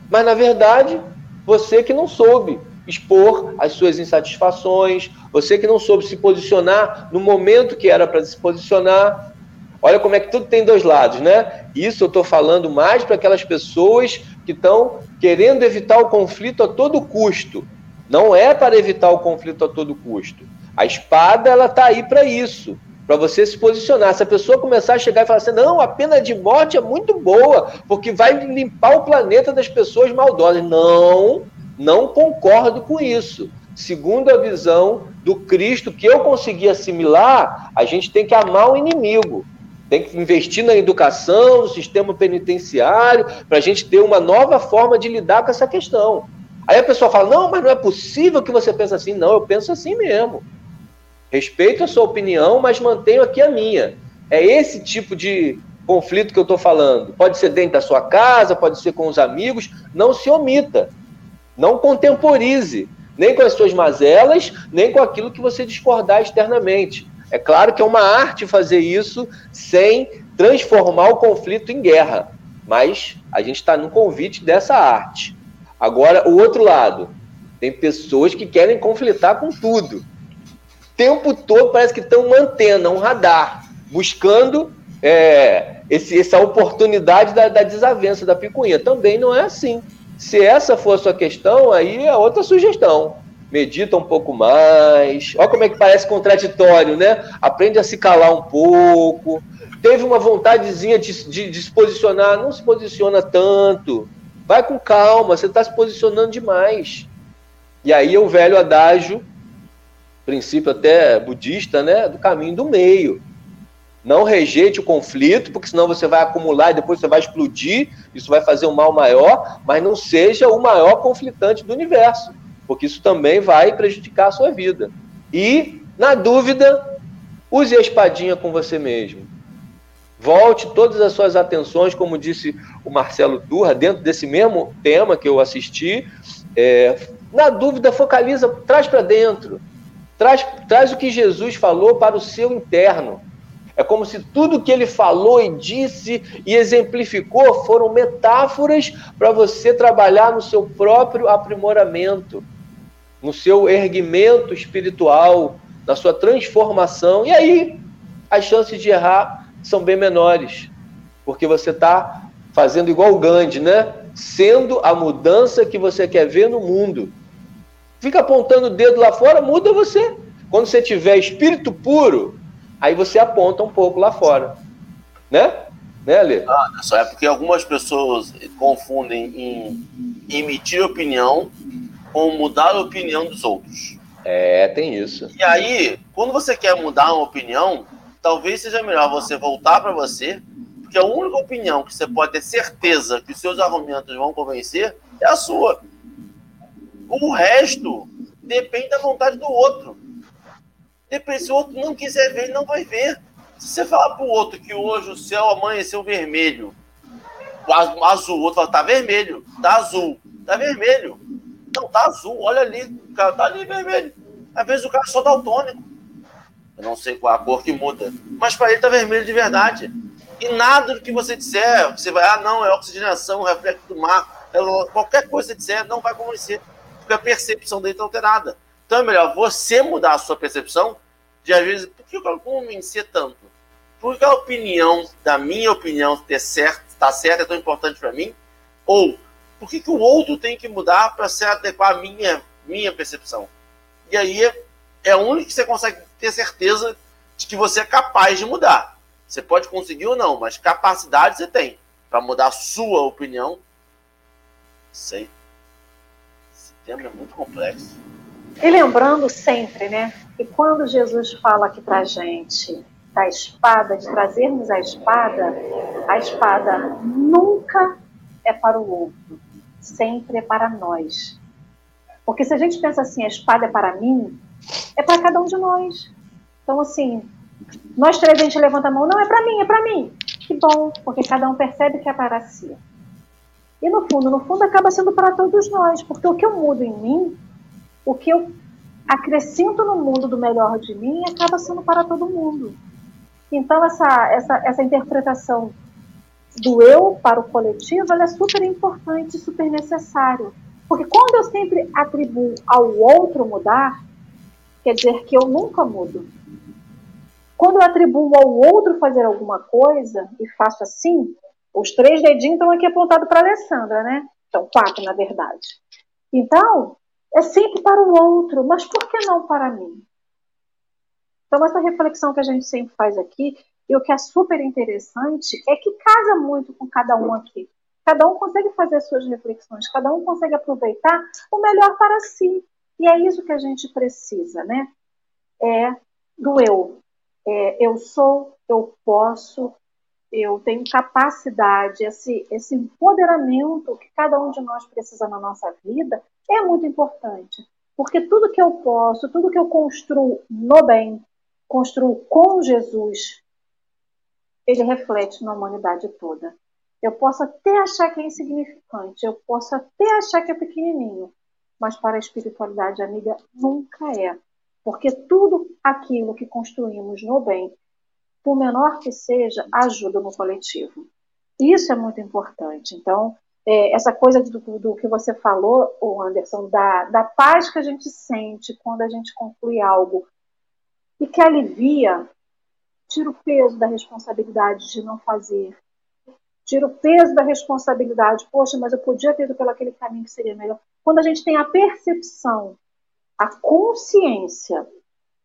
Mas na verdade, você que não soube expor as suas insatisfações, você que não soube se posicionar no momento que era para se posicionar. Olha como é que tudo tem dois lados, né? Isso eu estou falando mais para aquelas pessoas que estão querendo evitar o conflito a todo custo não é para evitar o conflito a todo custo. A espada ela está aí para isso, para você se posicionar. Se a pessoa começar a chegar e falar assim, não, a pena de morte é muito boa, porque vai limpar o planeta das pessoas maldosas. Não, não concordo com isso. Segundo a visão do Cristo que eu consegui assimilar, a gente tem que amar o inimigo. Tem que investir na educação, no sistema penitenciário, para a gente ter uma nova forma de lidar com essa questão. Aí a pessoa fala: não, mas não é possível que você pense assim. Não, eu penso assim mesmo. Respeito a sua opinião, mas mantenho aqui a minha. É esse tipo de conflito que eu estou falando. Pode ser dentro da sua casa, pode ser com os amigos. Não se omita. Não contemporize. Nem com as suas mazelas, nem com aquilo que você discordar externamente. É claro que é uma arte fazer isso sem transformar o conflito em guerra. Mas a gente está no convite dessa arte. Agora, o outro lado, tem pessoas que querem conflitar com tudo. Tempo todo parece que estão uma antena, um radar, buscando é, esse, essa oportunidade da, da desavença, da picuinha. Também não é assim. Se essa for a sua questão, aí é outra sugestão. Medita um pouco mais. Olha como é que parece contraditório, né? Aprende a se calar um pouco. Teve uma vontadezinha de, de, de se posicionar, não se posiciona tanto. Vai com calma, você está se posicionando demais. E aí é o velho adágio, princípio até budista, né, do caminho do meio. Não rejeite o conflito, porque senão você vai acumular e depois você vai explodir, isso vai fazer um mal maior, mas não seja o maior conflitante do universo, porque isso também vai prejudicar a sua vida. E, na dúvida, use a espadinha com você mesmo. Volte todas as suas atenções, como disse o Marcelo Turra, dentro desse mesmo tema que eu assisti. É, na dúvida, focaliza, traz para dentro. Traz, traz o que Jesus falou para o seu interno. É como se tudo que ele falou e disse e exemplificou foram metáforas para você trabalhar no seu próprio aprimoramento, no seu erguimento espiritual, na sua transformação. E aí, as chances de errar são bem menores, porque você está fazendo igual o Gandhi, né? Sendo a mudança que você quer ver no mundo. Fica apontando o dedo lá fora, muda você. Quando você tiver espírito puro, aí você aponta um pouco lá fora. Né? Né, Ale? Ah, só é porque algumas pessoas confundem em emitir opinião com mudar a opinião dos outros. É, tem isso. E aí, quando você quer mudar uma opinião, talvez seja melhor você voltar para você, porque a única opinião que você pode ter certeza que os seus argumentos vão convencer é a sua. O resto depende da vontade do outro. Depende, se o outro não quiser ver, ele não vai ver. Se você falar pro outro que hoje o céu amanheceu vermelho, o azul, o outro fala, tá vermelho, tá azul, tá vermelho. Não, tá azul, olha ali, o cara tá ali vermelho. Às vezes o cara é só daltônico. Eu não sei qual a cor que muda, mas para ele tá vermelho de verdade. E nada do que você disser, você vai, ah, não, é oxigenação, reflexo do mar, é qualquer coisa que você disser, não vai convencer, porque a percepção dele está alterada. Então é melhor você mudar a sua percepção de, às vezes, por que eu convencer tanto? Por que a opinião, da minha opinião, ter certo, tá certa é tão importante para mim? Ou, por que, que o outro tem que mudar para se adequar à minha, minha percepção? E aí é único que você consegue ter certeza de que você é capaz de mudar. Você pode conseguir ou não, mas capacidade você tem para mudar a sua opinião. Sei. Esse tema é muito complexo. E lembrando sempre, né, que quando Jesus fala aqui para gente da espada, de trazermos a espada, a espada nunca é para o outro, sempre é para nós. Porque se a gente pensa assim, a espada é para mim, é para cada um de nós. Então, assim, nós três a gente levanta a mão, não, é para mim, é para mim. Que bom, porque cada um percebe que é para si. E no fundo, no fundo acaba sendo para todos nós, porque o que eu mudo em mim, o que eu acrescento no mundo do melhor de mim, acaba sendo para todo mundo. Então essa essa essa interpretação do eu para o coletivo, ela é super importante, super necessário. Porque quando eu sempre atribuo ao outro mudar, quer dizer que eu nunca mudo. Quando eu atribuo ao outro fazer alguma coisa e faço assim, os três dedinhos estão aqui apontados para a Alessandra, né? São quatro, na verdade. Então, é sempre para o outro, mas por que não para mim? Então, essa reflexão que a gente sempre faz aqui, e o que é super interessante, é que casa muito com cada um aqui. Cada um consegue fazer suas reflexões, cada um consegue aproveitar o melhor para si. E é isso que a gente precisa, né? É do eu, é, eu sou, eu posso, eu tenho capacidade, esse, esse empoderamento que cada um de nós precisa na nossa vida é muito importante. Porque tudo que eu posso, tudo que eu construo no bem, construo com Jesus, ele reflete na humanidade toda. Eu posso até achar que é insignificante, eu posso até achar que é pequenininho, mas para a espiritualidade amiga nunca é. Porque tudo aquilo que construímos no bem, por menor que seja, ajuda no coletivo. Isso é muito importante. Então, é, essa coisa do, do, que você falou, Anderson, da, da paz que a gente sente quando a gente conclui algo e que alivia, tira o peso da responsabilidade de não fazer, tira o peso da responsabilidade, poxa, mas eu podia ter ido pelo aquele caminho que seria melhor. Quando a gente tem a percepção a consciência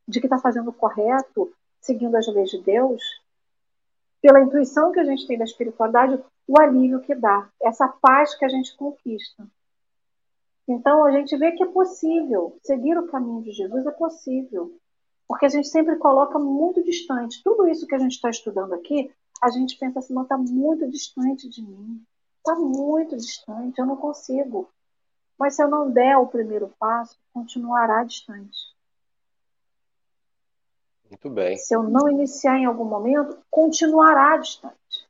de que está fazendo o correto, seguindo as leis de Deus, pela intuição que a gente tem da espiritualidade, o alívio que dá, essa paz que a gente conquista. Então a gente vê que é possível, seguir o caminho de Jesus é possível, porque a gente sempre coloca muito distante. Tudo isso que a gente está estudando aqui, a gente pensa assim, não está muito distante de mim, está muito distante, eu não consigo. Mas se eu não der o primeiro passo, continuará distante. Muito bem. Se eu não iniciar em algum momento, continuará distante.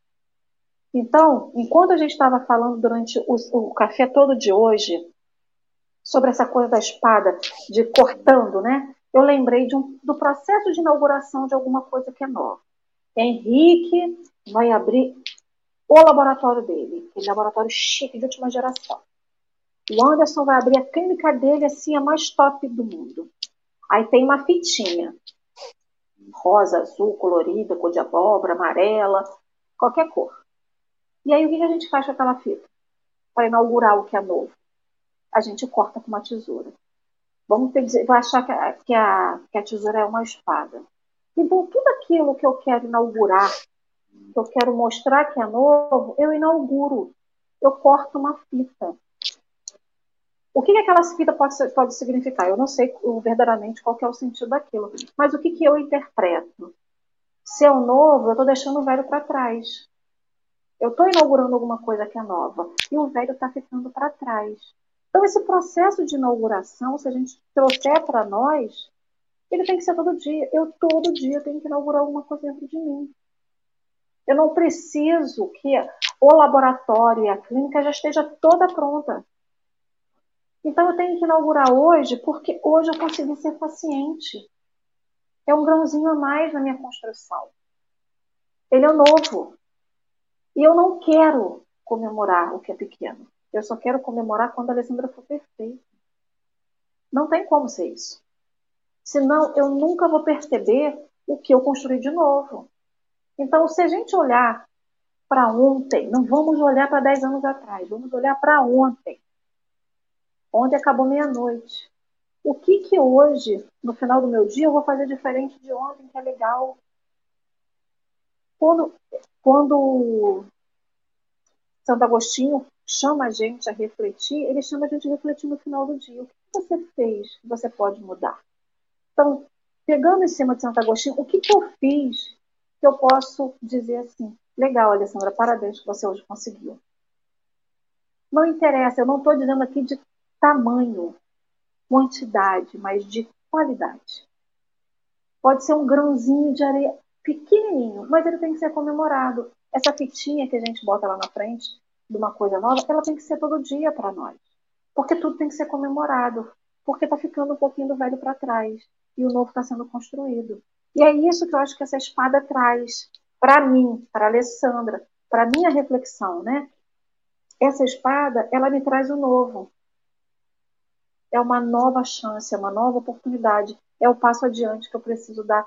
Então, enquanto a gente estava falando durante o, o café todo de hoje sobre essa coisa da espada, de cortando, né? Eu lembrei um, do processo de inauguração de alguma coisa que é nova. Henrique vai abrir o laboratório dele, aquele laboratório chique de última geração. O Anderson vai abrir a clínica dele assim, a mais top do mundo. Aí tem uma fitinha. Rosa, azul, colorida, cor de abóbora, amarela, qualquer cor. E aí o que a gente faz com aquela fita? Para inaugurar o que é novo. A gente corta com uma tesoura. Vamos vai achar que a, que, a, que a tesoura é uma espada. Então, tudo aquilo que eu quero inaugurar, que eu quero mostrar que é novo, eu inauguro. Eu corto uma fita. O que, que aquela fita pode, pode significar? Eu não sei verdadeiramente qual é o sentido daquilo, mas o que, que eu interpreto? Se é o novo, eu estou deixando o velho para trás. Eu estou inaugurando alguma coisa que é nova e o velho está ficando para trás. Então, esse processo de inauguração, se a gente trouxer para nós, Ele tem que ser todo dia. Eu todo dia tenho que inaugurar alguma coisa dentro de mim. Eu não preciso que o laboratório e a clínica já esteja toda pronta. Então eu tenho que inaugurar hoje porque hoje eu consegui ser paciente. É um grãozinho a mais na minha construção. Ele é novo. E eu não quero comemorar o que é pequeno. Eu só quero comemorar quando a Alessandra for perfeita. Não tem como ser isso. Senão eu nunca vou perceber o que eu construí de novo. Então, se a gente olhar para ontem, não vamos olhar para 10 anos atrás, vamos olhar para ontem. Ontem acabou meia-noite. O que que hoje, no final do meu dia, eu vou fazer diferente de ontem, que é legal? Quando, quando Santo Agostinho chama a gente a refletir, ele chama a gente a refletir no final do dia. O que você fez que você pode mudar? Então, pegando em cima de Santo Agostinho, o que, que eu fiz que eu posso dizer assim: legal, Alessandra, parabéns que você hoje conseguiu. Não interessa, eu não estou dizendo aqui de tamanho, quantidade, mas de qualidade. Pode ser um grãozinho de areia pequenininho, mas ele tem que ser comemorado. Essa fitinha que a gente bota lá na frente de uma coisa nova, ela tem que ser todo dia para nós. Porque tudo tem que ser comemorado. Porque está ficando um pouquinho do velho para trás e o novo está sendo construído. E é isso que eu acho que essa espada traz para mim, para Alessandra, para minha reflexão, né? Essa espada, ela me traz o novo. É uma nova chance, é uma nova oportunidade, é o passo adiante que eu preciso dar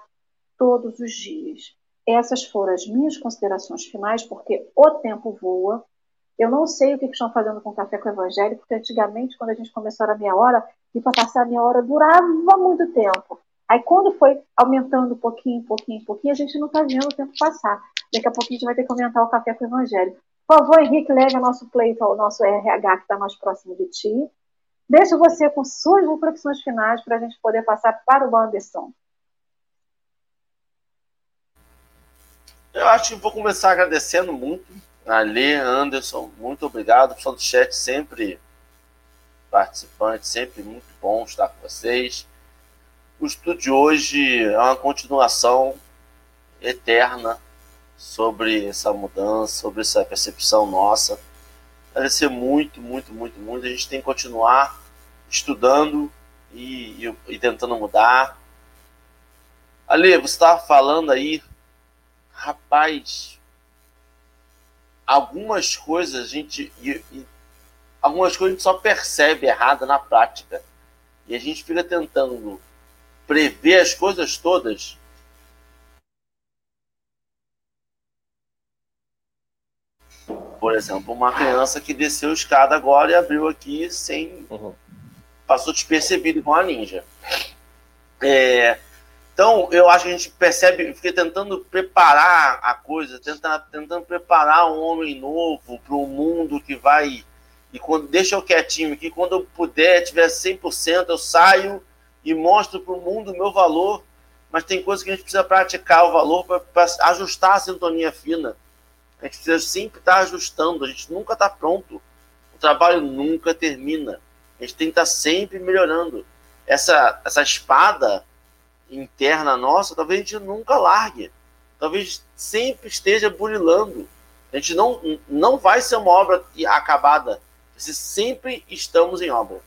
todos os dias. Essas foram as minhas considerações finais, porque o tempo voa. Eu não sei o que estão fazendo com o café com o evangelho, porque antigamente, quando a gente começou a meia hora, e para passar a meia hora durava muito tempo. Aí quando foi aumentando um pouquinho, pouquinho, pouquinho, a gente não está vendo o tempo passar. Daqui a pouco a gente vai ter que aumentar o café com o evangelho. Por favor, Henrique, leve o nosso pleito ao nosso RH que está mais próximo de ti. Deixa você com suas reflexões finais para a gente poder passar para o Anderson. Eu acho que vou começar agradecendo muito a Lê, Anderson, muito obrigado. Pessoal do chat sempre participante, sempre muito bom estar com vocês. O estudo de hoje é uma continuação eterna sobre essa mudança, sobre essa percepção nossa. Ser muito, muito, muito, muito. A gente tem que continuar estudando e, e, e tentando mudar. Ali, você estava falando aí, rapaz, algumas coisas a gente. E, algumas coisas a gente só percebe errada na prática. E a gente fica tentando prever as coisas todas. Por exemplo, uma criança que desceu a escada agora e abriu aqui sem. Uhum. passou despercebido com a ninja. É, então, eu acho que a gente percebe, fica tentando preparar a coisa, tentando, tentando preparar um homem novo para o mundo que vai. E quando deixa eu quietinho aqui, quando eu puder, tiver 100%, eu saio e mostro para o mundo o meu valor, mas tem coisas que a gente precisa praticar o valor para ajustar a sintonia fina. A gente precisa sempre estar ajustando, a gente nunca está pronto. O trabalho nunca termina. A gente tem que estar sempre melhorando. Essa, essa espada interna nossa, talvez a gente nunca largue. Talvez sempre esteja burilando. A gente não, não vai ser uma obra acabada. Sempre estamos em obra.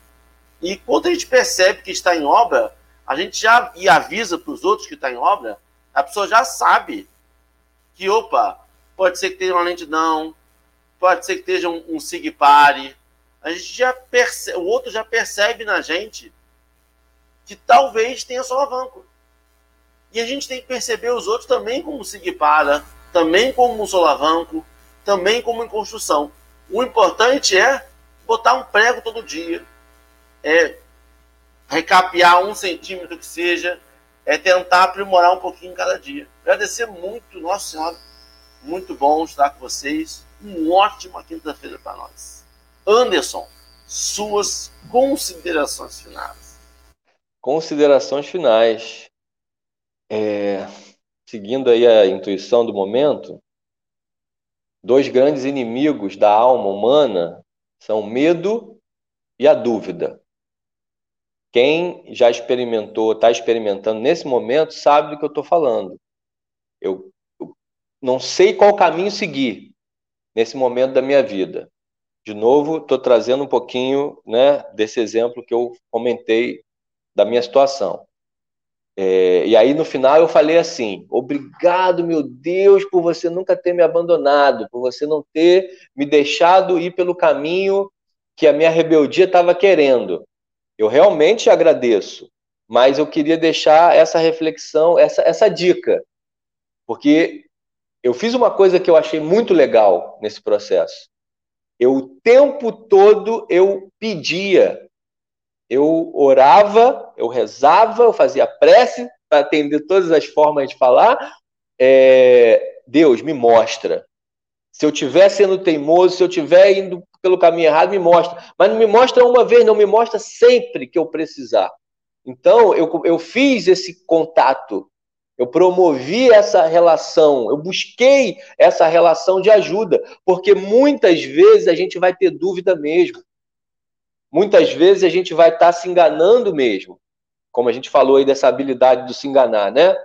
E quando a gente percebe que está em obra, a gente já e avisa para os outros que está em obra, a pessoa já sabe que, opa, pode ser que tenha uma lentidão, pode ser que esteja um, um sigpare. A gente já percebe, o outro já percebe na gente que talvez tenha solavanco. E a gente tem que perceber os outros também como sigpara, também como um solavanco, também como em construção. O importante é botar um prego todo dia, é recapear um centímetro que seja, é tentar aprimorar um pouquinho cada dia. Agradecer muito, Nossa Senhora, muito bom estar com vocês. Uma ótima quinta-feira para nós. Anderson, suas considerações finais. Considerações finais. É, seguindo aí a intuição do momento, dois grandes inimigos da alma humana são o medo e a dúvida. Quem já experimentou, está experimentando nesse momento, sabe do que eu estou falando. Eu, não sei qual caminho seguir nesse momento da minha vida. De novo, estou trazendo um pouquinho né, desse exemplo que eu comentei da minha situação. É, e aí no final eu falei assim: obrigado, meu Deus, por você nunca ter me abandonado, por você não ter me deixado ir pelo caminho que a minha rebeldia estava querendo. Eu realmente agradeço, mas eu queria deixar essa reflexão, essa, essa dica, porque eu fiz uma coisa que eu achei muito legal nesse processo. Eu o tempo todo eu pedia eu orava, eu rezava, eu fazia prece para atender todas as formas de falar. É, Deus, me mostra. Se eu estiver sendo teimoso, se eu estiver indo pelo caminho errado, me mostra. Mas não me mostra uma vez, não me mostra sempre que eu precisar. Então, eu, eu fiz esse contato, eu promovi essa relação, eu busquei essa relação de ajuda, porque muitas vezes a gente vai ter dúvida mesmo. Muitas vezes a gente vai estar tá se enganando mesmo, como a gente falou aí dessa habilidade de se enganar, né?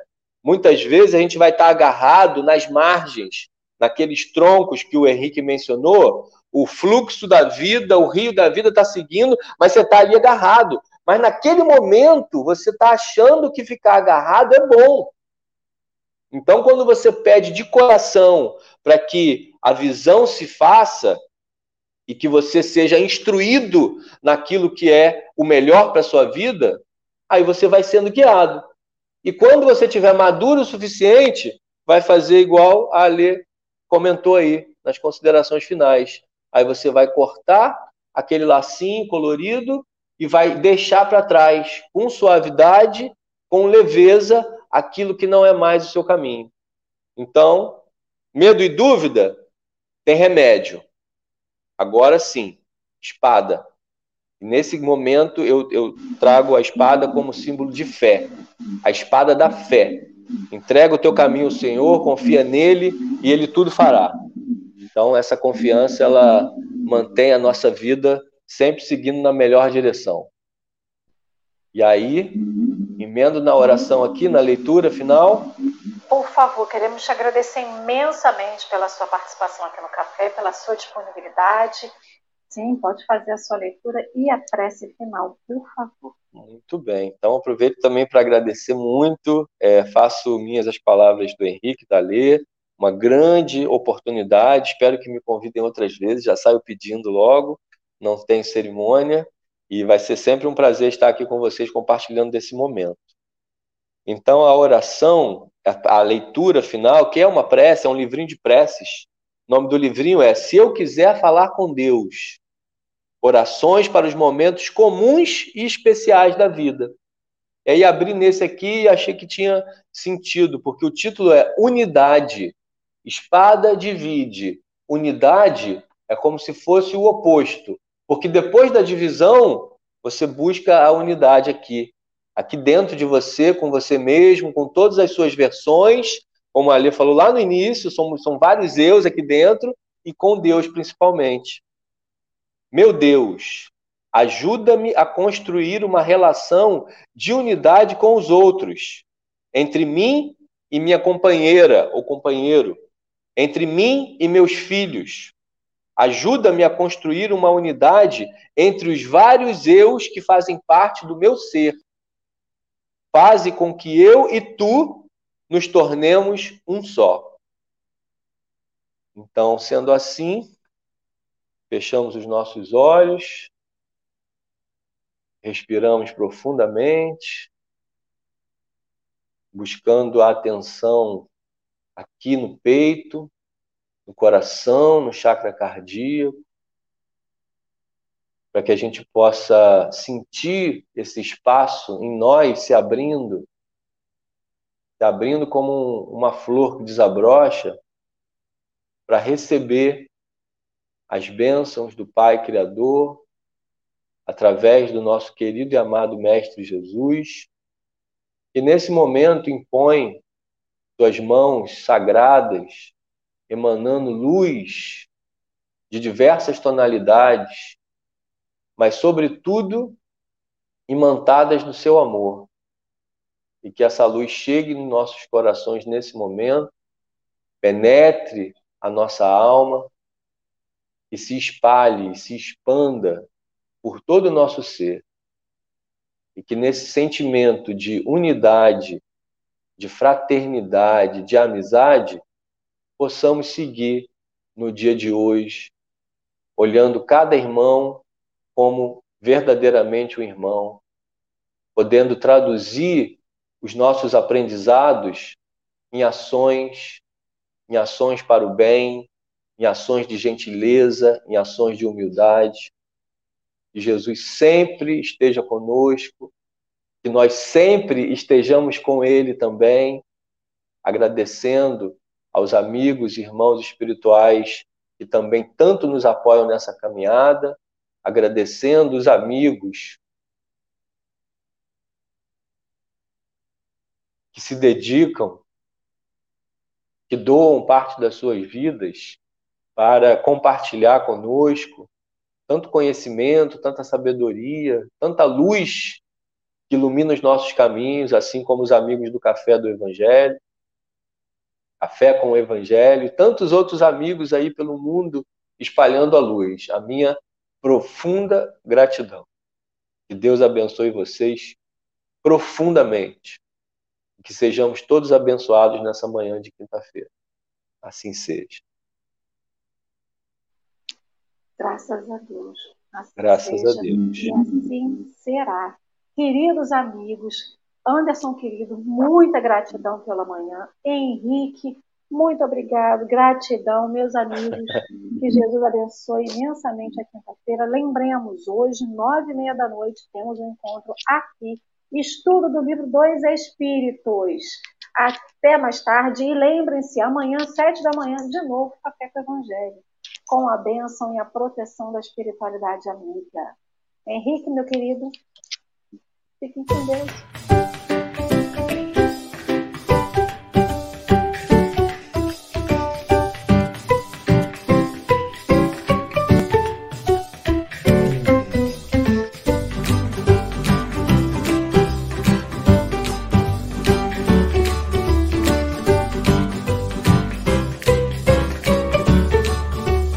Muitas vezes a gente vai estar tá agarrado nas margens, naqueles troncos que o Henrique mencionou, o fluxo da vida, o rio da vida está seguindo, mas você está ali agarrado. Mas naquele momento você está achando que ficar agarrado é bom. Então, quando você pede de coração para que a visão se faça, e que você seja instruído naquilo que é o melhor para sua vida, aí você vai sendo guiado. E quando você tiver maduro o suficiente, vai fazer igual a Ale comentou aí nas considerações finais. Aí você vai cortar aquele lacinho colorido e vai deixar para trás com suavidade, com leveza, aquilo que não é mais o seu caminho. Então, medo e dúvida tem remédio. Agora sim, espada. Nesse momento eu, eu trago a espada como símbolo de fé, a espada da fé. Entrega o teu caminho ao Senhor, confia nele e ele tudo fará. Então essa confiança ela mantém a nossa vida sempre seguindo na melhor direção. E aí, emendo na oração aqui, na leitura final. Por favor, queremos te agradecer imensamente pela sua participação aqui no café, pela sua disponibilidade. Sim, pode fazer a sua leitura e a prece final, por favor. Muito bem. Então, aproveito também para agradecer muito. É, faço minhas as palavras do Henrique, da Lê. Uma grande oportunidade. Espero que me convidem outras vezes. Já saio pedindo logo. Não tem cerimônia. E vai ser sempre um prazer estar aqui com vocês compartilhando desse momento. Então, a oração, a, leitura final, que é uma prece, é um livrinho de preces. O nome do livrinho é Se Eu Quiser Falar com Deus. Orações para os momentos comuns e especiais da vida. E aí abri nesse aqui e achei que tinha sentido, porque o título é Unidade. Espada divide. Unidade é como se fosse o oposto. Porque depois da divisão, você busca a unidade aqui. Aqui dentro de você, com você mesmo, com todas as suas versões, como a Ali falou lá no início, são, são vários eus aqui dentro, e com Deus principalmente. Meu Deus, ajuda-me a construir uma relação de unidade com os outros, entre mim e minha companheira ou companheiro, entre mim e meus filhos, Ajuda-me a construir uma unidade entre os vários eus que fazem parte do meu ser. Faze com que eu e tu nos tornemos um só. Então, sendo assim, fechamos os nossos olhos, respiramos profundamente, buscando a atenção aqui no peito, no coração, no chakra cardíaco, para que a gente possa sentir esse espaço em nós se abrindo, se abrindo como uma flor que desabrocha, para receber as bênçãos do Pai Criador, através do nosso querido e amado Mestre Jesus, que nesse momento impõe suas mãos sagradas emanando luz de diversas tonalidades, mas, sobretudo, imantadas no seu amor. E que essa luz chegue nos nossos corações nesse momento, penetre a nossa alma e se espalhe, se expanda por todo o nosso ser. E que nesse sentimento de unidade, de fraternidade, de amizade, possamos seguir no dia de hoje, olhando cada irmão como verdadeiramente um irmão, podendo traduzir os nossos aprendizados em ações, em ações para o bem, em ações de gentileza, em ações de humildade. Que Jesus sempre esteja conosco, que nós sempre estejamos com Ele também, agradecendo aos amigos irmãos espirituais que também tanto nos apoiam nessa caminhada, agradecendo os amigos que se dedicam, que doam parte das suas vidas para compartilhar conosco tanto conhecimento, tanta sabedoria, tanta luz que ilumina os nossos caminhos, assim como os amigos do Café do Evangelho, Café com o Evangelho, e tantos outros amigos aí pelo mundo espalhando a luz. A minha profunda gratidão. Que Deus abençoe vocês profundamente. Que sejamos todos abençoados nessa manhã de quinta-feira. Assim seja. Graças a Deus. Assim Graças seja, a Deus. E assim será. Queridos amigos, Anderson querido, muita gratidão pela manhã. Henrique, muito obrigado, gratidão, meus amigos. Que Jesus abençoe imensamente a quinta-feira. Lembremos, hoje, nove e meia da noite, temos um encontro aqui. Estudo do livro Dois Espíritos. Até mais tarde. E lembrem-se, amanhã, sete da manhã, de novo, Café com o Evangelho. Com a bênção e a proteção da espiritualidade amiga. Henrique, meu querido, fiquem com Deus.